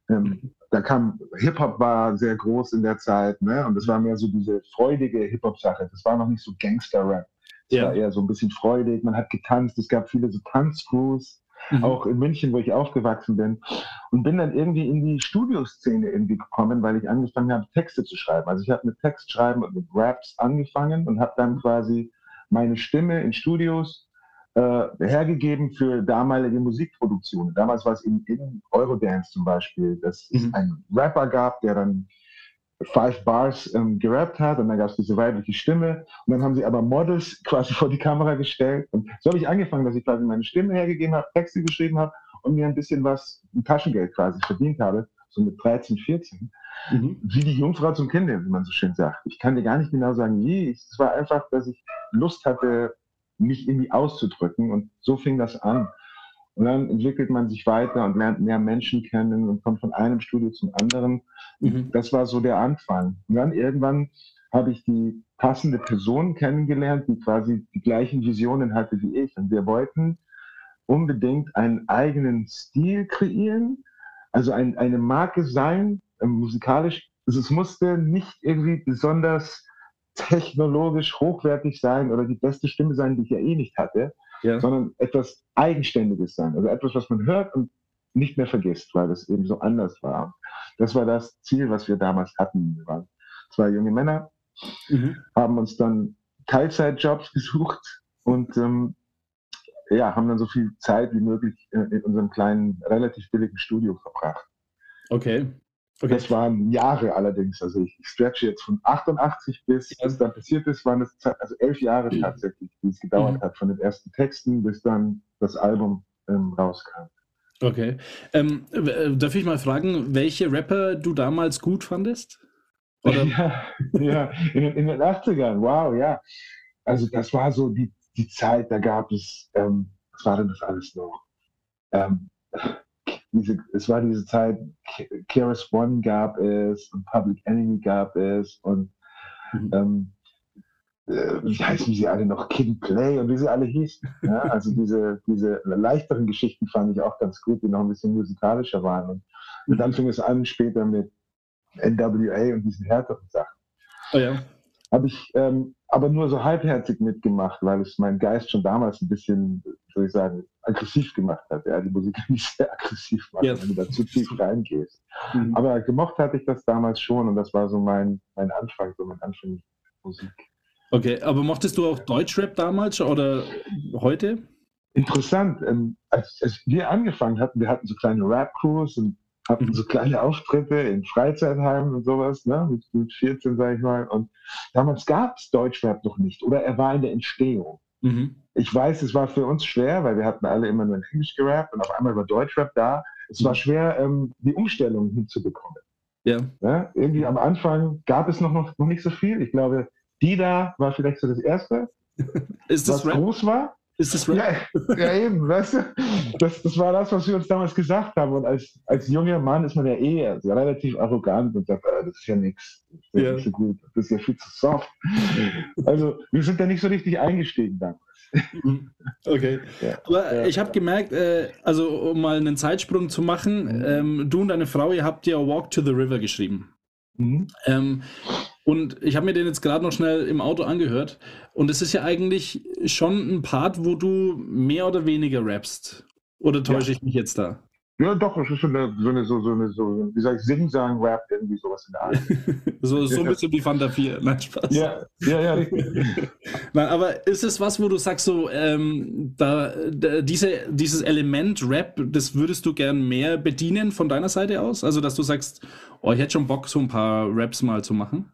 Speaker 1: Ähm, da kam, Hip-Hop war sehr groß in der Zeit, ne? Und es war mehr so diese freudige Hip-Hop-Sache. Das war noch nicht so Gangster-Rap. Es
Speaker 4: Ja.
Speaker 1: war eher so ein bisschen freudig. Man hat getanzt. Es gab viele so Tanzcrews auch in München, wo ich aufgewachsen bin. Und bin dann irgendwie in die Studioszene irgendwie gekommen, weil ich angefangen habe, Texte zu schreiben. Also ich habe mit Textschreiben und mit Raps angefangen und habe dann quasi meine Stimme in Studios äh, hergegeben für damalige Musikproduktionen. Damals war es in, in Eurodance zum Beispiel, dass es
Speaker 4: Mhm.
Speaker 1: einen Rapper gab, der dann Five Bars ähm, gerappt hat und dann gab es diese weibliche Stimme und dann haben sie aber Models quasi vor die Kamera gestellt und so habe ich angefangen, dass ich quasi meine Stimme hergegeben habe, Texte geschrieben habe und mir ein bisschen was, ein Taschengeld quasi verdient habe, so mit 13, 14.
Speaker 4: Mhm.
Speaker 1: Wie die Jungfrau zum Kinde, wie man so schön sagt. Ich kann dir gar nicht genau sagen, wie. Es war einfach, dass ich Lust hatte, mich irgendwie auszudrücken und so fing das an. Und dann entwickelt man sich weiter und lernt mehr Menschen kennen und kommt von einem Studio zum anderen.
Speaker 4: Mhm.
Speaker 1: Das war so der Anfang. Und dann irgendwann habe ich die passende Person kennengelernt, die quasi die gleichen Visionen hatte wie ich. Und wir wollten unbedingt einen eigenen Stil kreieren, also ein, eine Marke sein, musikalisch. Also es musste nicht irgendwie besonders technologisch hochwertig sein oder die beste Stimme sein, die ich ja eh nicht hatte,
Speaker 4: Ja.
Speaker 1: sondern etwas Eigenständiges sein. Also etwas, was man hört und nicht mehr vergisst, weil es eben so anders war. Das war das Ziel, was wir damals hatten. Wir waren zwei junge Männer,
Speaker 4: Mhm.
Speaker 1: haben uns dann Teilzeitjobs gesucht und ähm, ja, haben dann so viel Zeit wie möglich äh, in unserem kleinen, relativ billigen Studio verbracht.
Speaker 4: Okay. Okay.
Speaker 1: Das waren Jahre allerdings. Also ich, ich stretche jetzt von 88 bis
Speaker 4: Ja.
Speaker 1: es dann passiert ist, waren es also elf Jahre tatsächlich, wie es gedauert
Speaker 4: Mhm.
Speaker 1: hat, von den ersten Texten bis dann das Album ähm, rauskam.
Speaker 4: Okay. Ähm, äh, darf ich mal fragen, welche Rapper du damals gut fandest?
Speaker 1: Ja, ja in, den- in den 80ern, wow, ja. Also das war so die, die Zeit, da gab es, ähm, was war denn das alles noch? Ähm, diese, es war diese Zeit, K- KRS One gab es und Public Enemy gab es und
Speaker 4: Mhm.
Speaker 1: ähm, äh, wie heißen sie alle noch? Kid Play und wie sie alle hießen. Ja? Also diese, diese leichteren Geschichten fand ich auch ganz gut, die noch ein bisschen musikalischer waren. Und, und dann fing es an später mit NWA und diesen härteren Sachen.
Speaker 4: Oh ja.
Speaker 1: Habe ich ähm, aber nur so halbherzig mitgemacht, weil es meinen Geist schon damals ein bisschen, soll ich sagen, aggressiv gemacht hat. Ja, die Musik kann nicht sehr aggressiv machen,
Speaker 4: Ja.
Speaker 1: wenn du da zu tief reingehst.
Speaker 4: Mhm.
Speaker 1: Aber gemocht hatte ich das damals schon und das war so mein, mein Anfang, so mein Anfang mit Musik.
Speaker 4: Okay, aber mochtest du auch Deutschrap damals oder heute?
Speaker 1: Interessant, ähm, als, als wir angefangen hatten, wir hatten so kleine Rap-Crews und hatten so kleine Auftritte in Freizeitheimen und sowas, ne, mit, mit 14, sag ich mal. Und damals gab es Deutschrap noch nicht oder er war in der Entstehung.
Speaker 4: Mhm.
Speaker 1: Ich weiß, es war für uns schwer, weil wir hatten alle immer nur in Englisch gerappt und auf einmal war Deutschrap da. Es war schwer, ähm, die Umstellung hinzubekommen.
Speaker 4: Ja.
Speaker 1: Ja, irgendwie am Anfang gab es noch, noch, noch nicht so viel. Ich glaube, Dida war vielleicht so das Erste, was
Speaker 4: Rap?
Speaker 1: groß war.
Speaker 4: Ist Rap?
Speaker 1: Ja, ja, eben, weißt du? Das, das war das, was wir uns damals gesagt haben. Und als, als junger Mann ist man ja eh also relativ arrogant und sagt, ah, das ist ja nichts. Das ist ja,
Speaker 4: Ja.
Speaker 1: nicht so gut. Das ist ja viel zu soft. Also, wir sind da nicht so richtig eingestiegen damals.
Speaker 4: Mhm. Okay.
Speaker 1: Ja.
Speaker 4: Aber ich habe gemerkt, äh, also um mal einen Zeitsprung zu machen, ähm, du und deine Frau, ihr habt ja Walk to the River geschrieben.
Speaker 1: Mhm.
Speaker 4: Ähm, und ich habe mir den jetzt gerade noch schnell im Auto angehört. Und es ist ja eigentlich schon ein Part, wo du mehr oder weniger rappst. Oder täusche ich mich jetzt da?
Speaker 1: Ja, doch, es ist so eine, so eine, so, so eine, so, wie sag ich, Sing-Sang-Rap, irgendwie sowas in der Art.
Speaker 4: So, so ein bisschen wie Fanta 4. Nein, Spaß.
Speaker 1: ja, ja, ja, richtig.
Speaker 4: Nein, aber ist es was, wo du sagst, so, ähm, da, da, diese, dieses Element Rap, das würdest du gern mehr bedienen von deiner Seite aus? Also, dass du sagst, oh, ich hätte schon Bock, so ein paar Raps mal zu machen?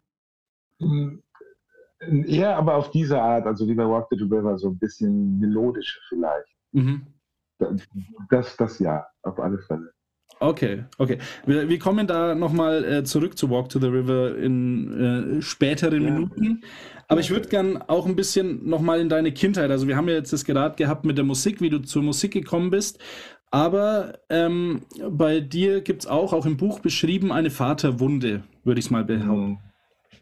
Speaker 1: Ja, aber auf diese Art, also wie bei Walk the River, so ein bisschen melodischer vielleicht.
Speaker 4: Mhm.
Speaker 1: Das, das ja, auf alle Fälle.
Speaker 4: Okay, okay. Wir, wir kommen da nochmal äh, zurück zu Walk to the River in äh, späteren
Speaker 1: Ja.
Speaker 4: Minuten. Aber ich würde gern auch ein bisschen nochmal in deine Kindheit. Also wir haben ja jetzt das gerade gehabt mit der Musik, wie du zur Musik gekommen bist. Aber ähm, bei dir gibt es auch, auch im Buch beschrieben, eine Vaterwunde, würde ich es mal behaupten.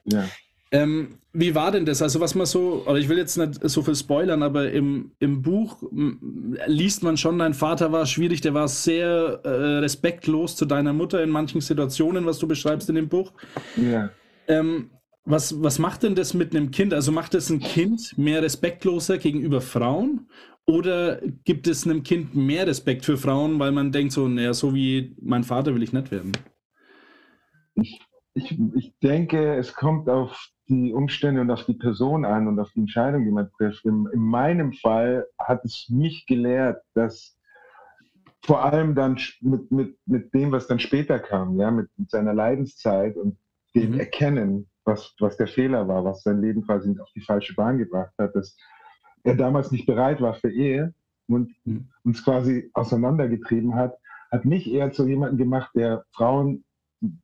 Speaker 1: Ja.
Speaker 4: Ähm, wie war denn das? Also was man so, oder ich will jetzt nicht so viel spoilern, aber im, im Buch liest man schon, dein Vater war schwierig, der war sehr äh, respektlos zu deiner Mutter in manchen Situationen, was du beschreibst in dem Buch.
Speaker 1: ja.
Speaker 4: Ähm, was, was macht denn das mit einem Kind? Also macht es ein Kind mehr respektloser gegenüber Frauen? Oder gibt es einem Kind mehr Respekt für Frauen, weil man denkt so, naja, so wie mein Vater will ich nicht werden?
Speaker 1: Ich, ich, ich denke, es kommt auf die Umstände und auf die Person an und auf die Entscheidung, die man trifft. In, in meinem Fall hat es mich gelehrt, dass vor allem dann mit, mit, mit dem, was dann später kam, ja, mit, mit seiner Leidenszeit und dem
Speaker 4: Mhm.
Speaker 1: Erkennen, was, was der Fehler war, was sein Leben quasi auf die falsche Bahn gebracht hat, dass er damals nicht bereit war für Ehe und
Speaker 4: Mhm.
Speaker 1: uns quasi auseinandergetrieben hat, hat mich eher zu jemandem gemacht, der Frauen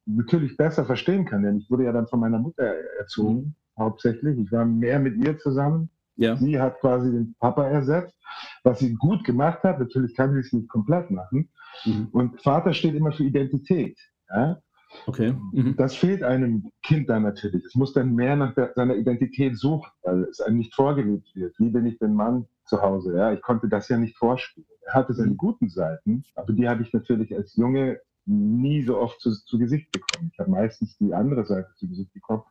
Speaker 1: natürlich besser verstehen kann. Denn ich wurde ja dann von meiner Mutter erzogen, hauptsächlich. Ich war mehr mit ihr zusammen.
Speaker 4: Ja.
Speaker 1: Sie hat quasi den Papa ersetzt, was sie gut gemacht hat. Natürlich kann sie es nicht komplett machen.
Speaker 4: Mhm.
Speaker 1: Und Vater steht immer für Identität. Ja?
Speaker 4: Okay. Mhm.
Speaker 1: Das fehlt einem Kind dann natürlich. Es muss dann mehr nach der, seiner Identität suchen, weil es einem nicht vorgelebt wird. Wie bin ich denn Mann zu Hause? Ja, ich konnte das ja nicht vorspielen. Er hatte seine guten Seiten, aber die habe ich natürlich als Junge nie so oft zu, zu Gesicht bekommen. Ich habe meistens die andere Seite zu Gesicht bekommen.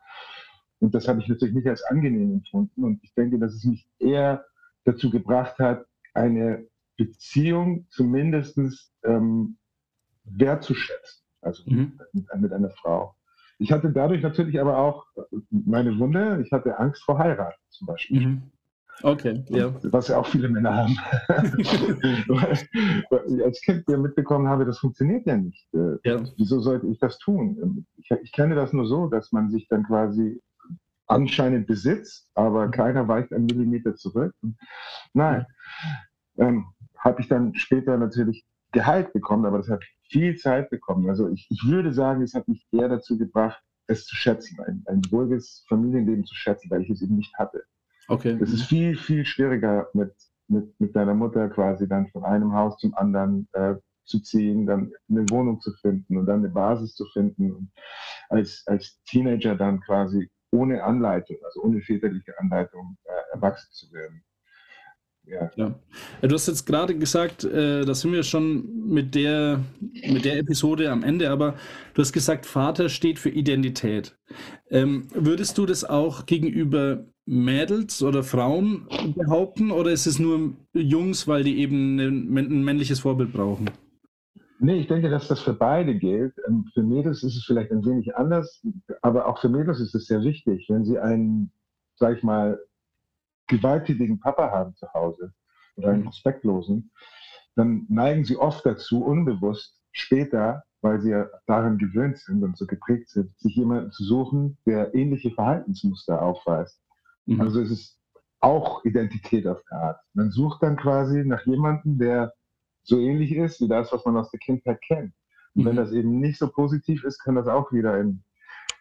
Speaker 1: Und das habe ich natürlich nicht als angenehm empfunden. Und ich denke, dass es mich eher dazu gebracht hat, eine Beziehung zumindest ähm, wertzuschätzen. Also
Speaker 4: Mhm.
Speaker 1: mit, mit einer Frau. Ich hatte dadurch natürlich aber auch meine Wunde. Ich hatte Angst vor Heirat zum Beispiel.
Speaker 4: Mhm. Okay, ja.
Speaker 1: Was ja auch viele Männer haben. als Kind ja mitbekommen habe, das funktioniert ja nicht. Äh,
Speaker 4: Ja.
Speaker 1: Wieso sollte ich das tun? Ich, ich kenne das nur so, dass man sich dann quasi anscheinend besitzt, aber keiner weicht einen Millimeter zurück. Nein. Ähm, habe ich dann später natürlich Gehalt bekommen, aber das hat viel Zeit bekommen. Also ich, ich würde sagen, es hat mich eher dazu gebracht, es zu schätzen, ein, ein ruhiges Familienleben zu schätzen, weil ich es eben nicht hatte.
Speaker 4: Okay.
Speaker 1: Es ist viel, viel schwieriger mit, mit, mit deiner Mutter quasi dann von einem Haus zum anderen äh, zu ziehen, dann eine Wohnung zu finden und dann eine Basis zu finden und als, als Teenager dann quasi ohne Anleitung, also ohne väterliche Anleitung äh, erwachsen zu werden. Ja.
Speaker 4: Ja. Ja, Du hast jetzt gerade gesagt, äh, da sind wir schon mit der, mit der Episode am Ende, aber du hast gesagt, Vater steht für Identität. Ähm, würdest du das auch gegenüber Mädels oder Frauen behaupten oder ist es nur Jungs, weil die eben ein, männliches Vorbild brauchen?
Speaker 1: Nee, ich denke, dass das für beide gilt. Ähm, Für Mädels ist es vielleicht ein wenig anders, aber auch für Mädels ist es sehr wichtig, wenn sie einen, sag ich mal, gewalttätigen Papa haben zu Hause oder einen respektlosen, dann neigen sie oft dazu, unbewusst später, weil sie ja daran gewöhnt sind und so geprägt sind, sich jemanden zu suchen, der ähnliche Verhaltensmuster aufweist.
Speaker 4: Mhm.
Speaker 1: Also es ist auch Identität auf der Art. Man sucht dann quasi nach jemandem, der so ähnlich ist wie das, was man aus der Kindheit kennt. Und wenn
Speaker 4: Mhm.
Speaker 1: das eben nicht so positiv ist, kann das auch wieder in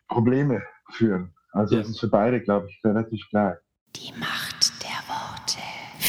Speaker 1: Probleme führen. Also
Speaker 4: Ja.
Speaker 1: es ist für beide, glaube ich, relativ klar.
Speaker 2: Die Macht.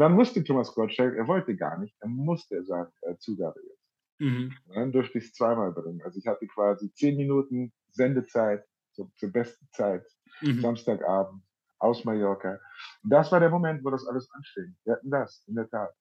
Speaker 1: Und dann musste Thomas Gottschalk, er wollte gar nicht, er musste sagen, äh, Zugabe jetzt.
Speaker 4: Mhm.
Speaker 1: Und dann durfte ich es zweimal bringen. Also ich hatte quasi zehn Minuten Sendezeit so, zur besten Zeit,
Speaker 4: Mhm.
Speaker 1: Samstagabend aus Mallorca. Und das war der Moment, wo das alles anfing. Wir hatten das, in der Tat.